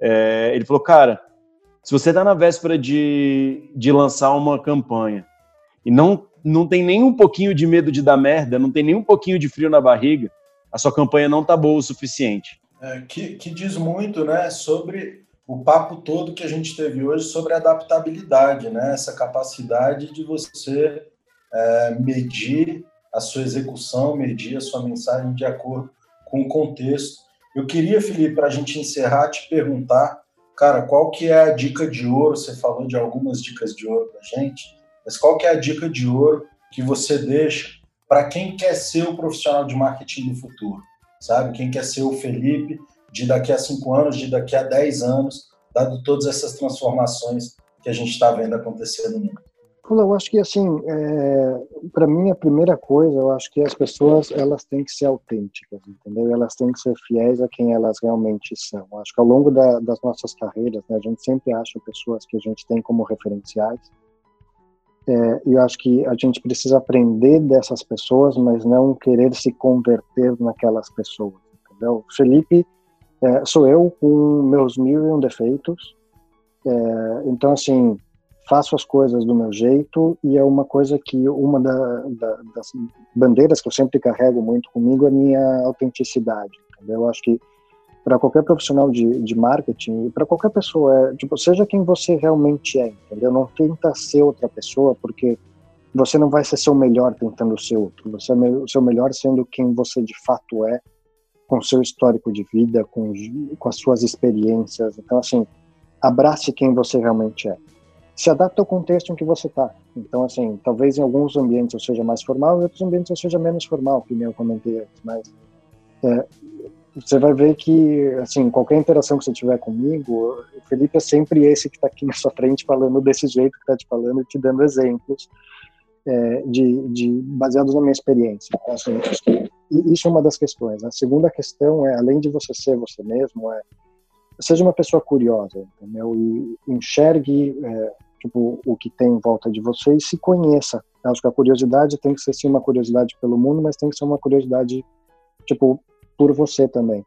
é, ele falou, cara, se você está na véspera de, de lançar uma campanha e não, não tem nem um pouquinho de medo de dar merda, não tem nem um pouquinho de frio na barriga, a sua campanha não tá boa o suficiente. É, que, que diz muito, né, sobre o papo todo que a gente teve hoje sobre adaptabilidade, né, essa capacidade de você é, medir a sua execução, medir a sua mensagem de acordo com o contexto. Eu queria, Felipe, para a gente encerrar, te perguntar, cara, qual que é a dica de ouro? Você falou de algumas dicas de ouro para gente, mas qual que é a dica de ouro que você deixa para quem quer ser o profissional de marketing do futuro? Sabe? Quem quer ser o Felipe de daqui a cinco anos, de daqui a dez anos, dado todas essas transformações que a gente está vendo acontecer no mundo? Eu acho que assim, é, para mim a primeira coisa, eu acho que as pessoas elas têm que ser autênticas, entendeu? Elas têm que ser fiéis a quem elas realmente são. Eu acho que ao longo da, das nossas carreiras, né, a gente sempre acha pessoas que a gente tem como referenciais. É, eu acho que a gente precisa aprender dessas pessoas, mas não querer se converter naquelas pessoas, entendeu? Felipe é, sou eu com meus mil e um defeitos. É, então assim faço as coisas do meu jeito e é uma coisa que uma da, da, das bandeiras que eu sempre carrego muito comigo é a minha autenticidade. Eu acho que para qualquer profissional de, de marketing, para qualquer pessoa, é, tipo, seja quem você realmente é, entendeu? Não tenta ser outra pessoa, porque você não vai ser seu melhor tentando ser outro. Você é o seu melhor sendo quem você de fato é, com seu histórico de vida, com, com as suas experiências. Então, assim, abrace quem você realmente é se adapta ao contexto em que você está. Então, assim, talvez em alguns ambientes eu seja mais formal, em outros ambientes eu seja menos formal, que nem eu comentei antes, mas é, você vai ver que, assim, qualquer interação que você tiver comigo, o Felipe é sempre esse que está aqui na sua frente falando desse jeito que está te falando e te dando exemplos é, de, de, baseados na minha experiência. Então, assim, isso é uma das questões. A segunda questão é, além de você ser você mesmo, é seja uma pessoa curiosa, entendeu? E enxergue é, tipo, o que tem em volta de você e se conheça. Eu acho que a curiosidade tem que ser sim uma curiosidade pelo mundo, mas tem que ser uma curiosidade tipo por você também.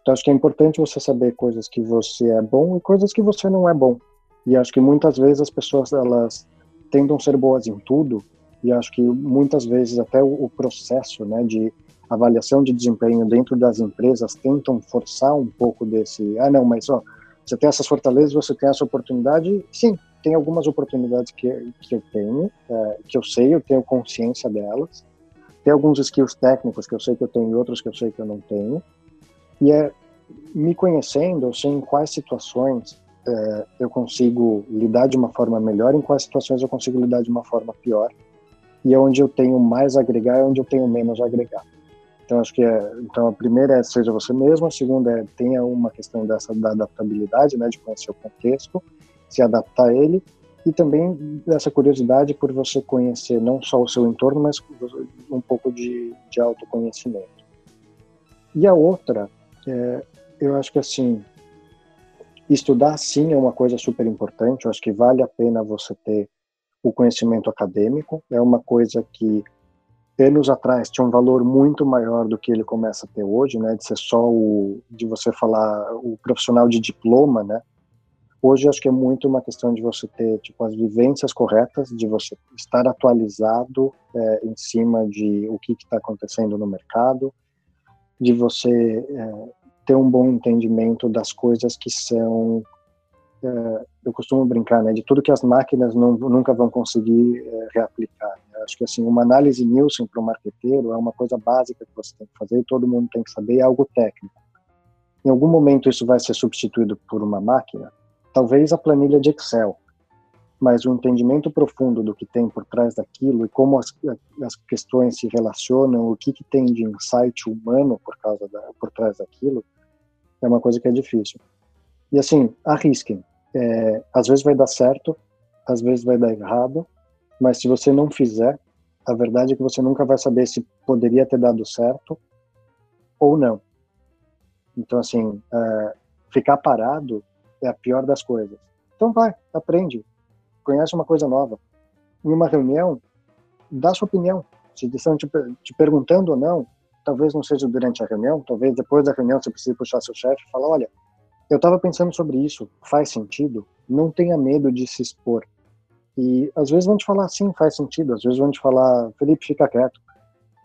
Então acho que é importante você saber coisas que você é bom e coisas que você não é bom. E acho que muitas vezes as pessoas elas tentam ser boas em tudo e acho que muitas vezes até o, o processo, né, de avaliação de desempenho dentro das empresas tentam forçar um pouco desse, ah não, mas ó, você tem essas fortalezas, você tem essa oportunidade, sim, tem algumas oportunidades que, que eu tenho, é, que eu sei, eu tenho consciência delas. Tem alguns skills técnicos que eu sei que eu tenho e outros que eu sei que eu não tenho. E é me conhecendo, eu sei em quais situações é, eu consigo lidar de uma forma melhor, em quais situações eu consigo lidar de uma forma pior. E é onde eu tenho mais a agregar, é onde eu tenho menos a agregar. Então acho que é, então a primeira é seja você mesmo, a segunda é tenha uma questão dessa da adaptabilidade, né, de conhecer o contexto se adaptar a ele. E também essa curiosidade por você conhecer não só o seu entorno, mas um pouco de, de autoconhecimento. E a outra, é, eu acho que assim, estudar sim é uma coisa super importante, eu acho que vale a pena você ter o conhecimento acadêmico, é uma coisa que anos atrás tinha um valor muito maior do que ele começa a ter hoje, né, de ser só o, de você falar o profissional de diploma, né, Hoje acho que é muito uma questão de você ter tipo as vivências corretas, de você estar atualizado é, em cima de o que está acontecendo no mercado, de você é, ter um bom entendimento das coisas que são é, eu costumo brincar, né, de tudo que as máquinas não, nunca vão conseguir reaplicar. Acho que assim uma análise Nielsen para o marqueteiro é uma coisa básica que você tem que fazer, e todo mundo tem que saber, é algo técnico. Em algum momento isso vai ser substituído por uma máquina, talvez a planilha de Excel, mas o entendimento profundo do que tem por trás daquilo e como as, as questões se relacionam, o que, que tem de insight humano por causa da, por trás daquilo, é uma coisa que é difícil. E assim, arrisquem. É, às vezes vai dar certo, às vezes vai dar errado, mas se você não fizer, a verdade é que você nunca vai saber se poderia ter dado certo ou não. Então, assim, é, ficar parado é a pior das coisas. Então vai, aprende, conhece uma coisa nova. Em uma reunião, dá sua opinião. Se estão te, te perguntando ou não, talvez não seja durante a reunião, talvez depois da reunião você precise puxar seu chefe e falar, olha, eu estava pensando sobre isso, faz sentido? Não tenha medo de se expor. E às vezes vão te falar, sim, faz sentido. Às vezes vão te falar, Felipe, fica quieto.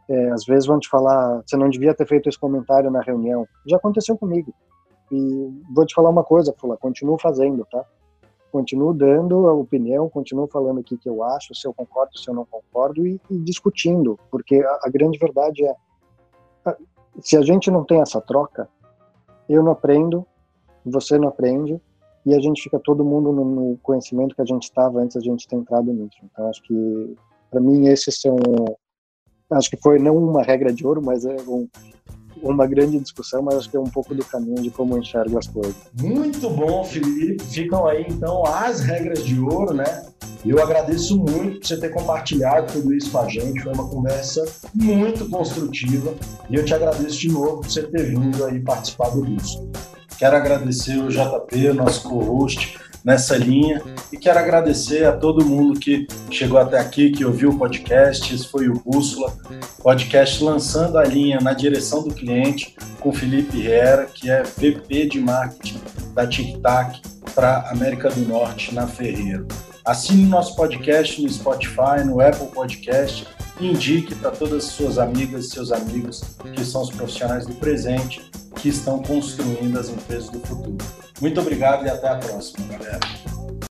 É, às vezes vão te falar, você não devia ter feito esse comentário na reunião. Já aconteceu comigo. E vou te falar uma coisa, Fula, continuo fazendo, tá? Continuo dando a opinião, continuo falando o que, eu acho, se eu concordo, se eu não concordo, e, e discutindo, porque a, a grande verdade é, se a gente não tem essa troca, eu não aprendo, você não aprende, e a gente fica todo mundo no, no conhecimento que a gente estava antes da gente ter entrado nisso. Então, acho que, para mim, esses são. Acho que foi não uma regra de ouro, mas é um, uma grande discussão, mas acho que é um pouco do caminho de como enxergo as coisas. Muito bom, Felipe. Ficam aí, então, as regras de ouro, né? Eu agradeço muito por você ter compartilhado tudo isso com a gente. Foi uma conversa muito construtiva. E eu te agradeço de novo por você ter vindo aí participar do curso. Quero agradecer o JP, nosso co-host, nessa linha. E quero agradecer a todo mundo que chegou até aqui, que ouviu o podcast. Esse foi o Bússola, podcast lançando a linha na direção do cliente, com Felipe Herrera, que é VP de marketing da Tic Tac para América do Norte, na Ferreiro. Assine nosso podcast no Spotify, no Apple Podcast indique para todas as suas amigas e seus amigos que são os profissionais do presente que estão construindo as empresas do futuro. Muito obrigado e até a próxima, galera.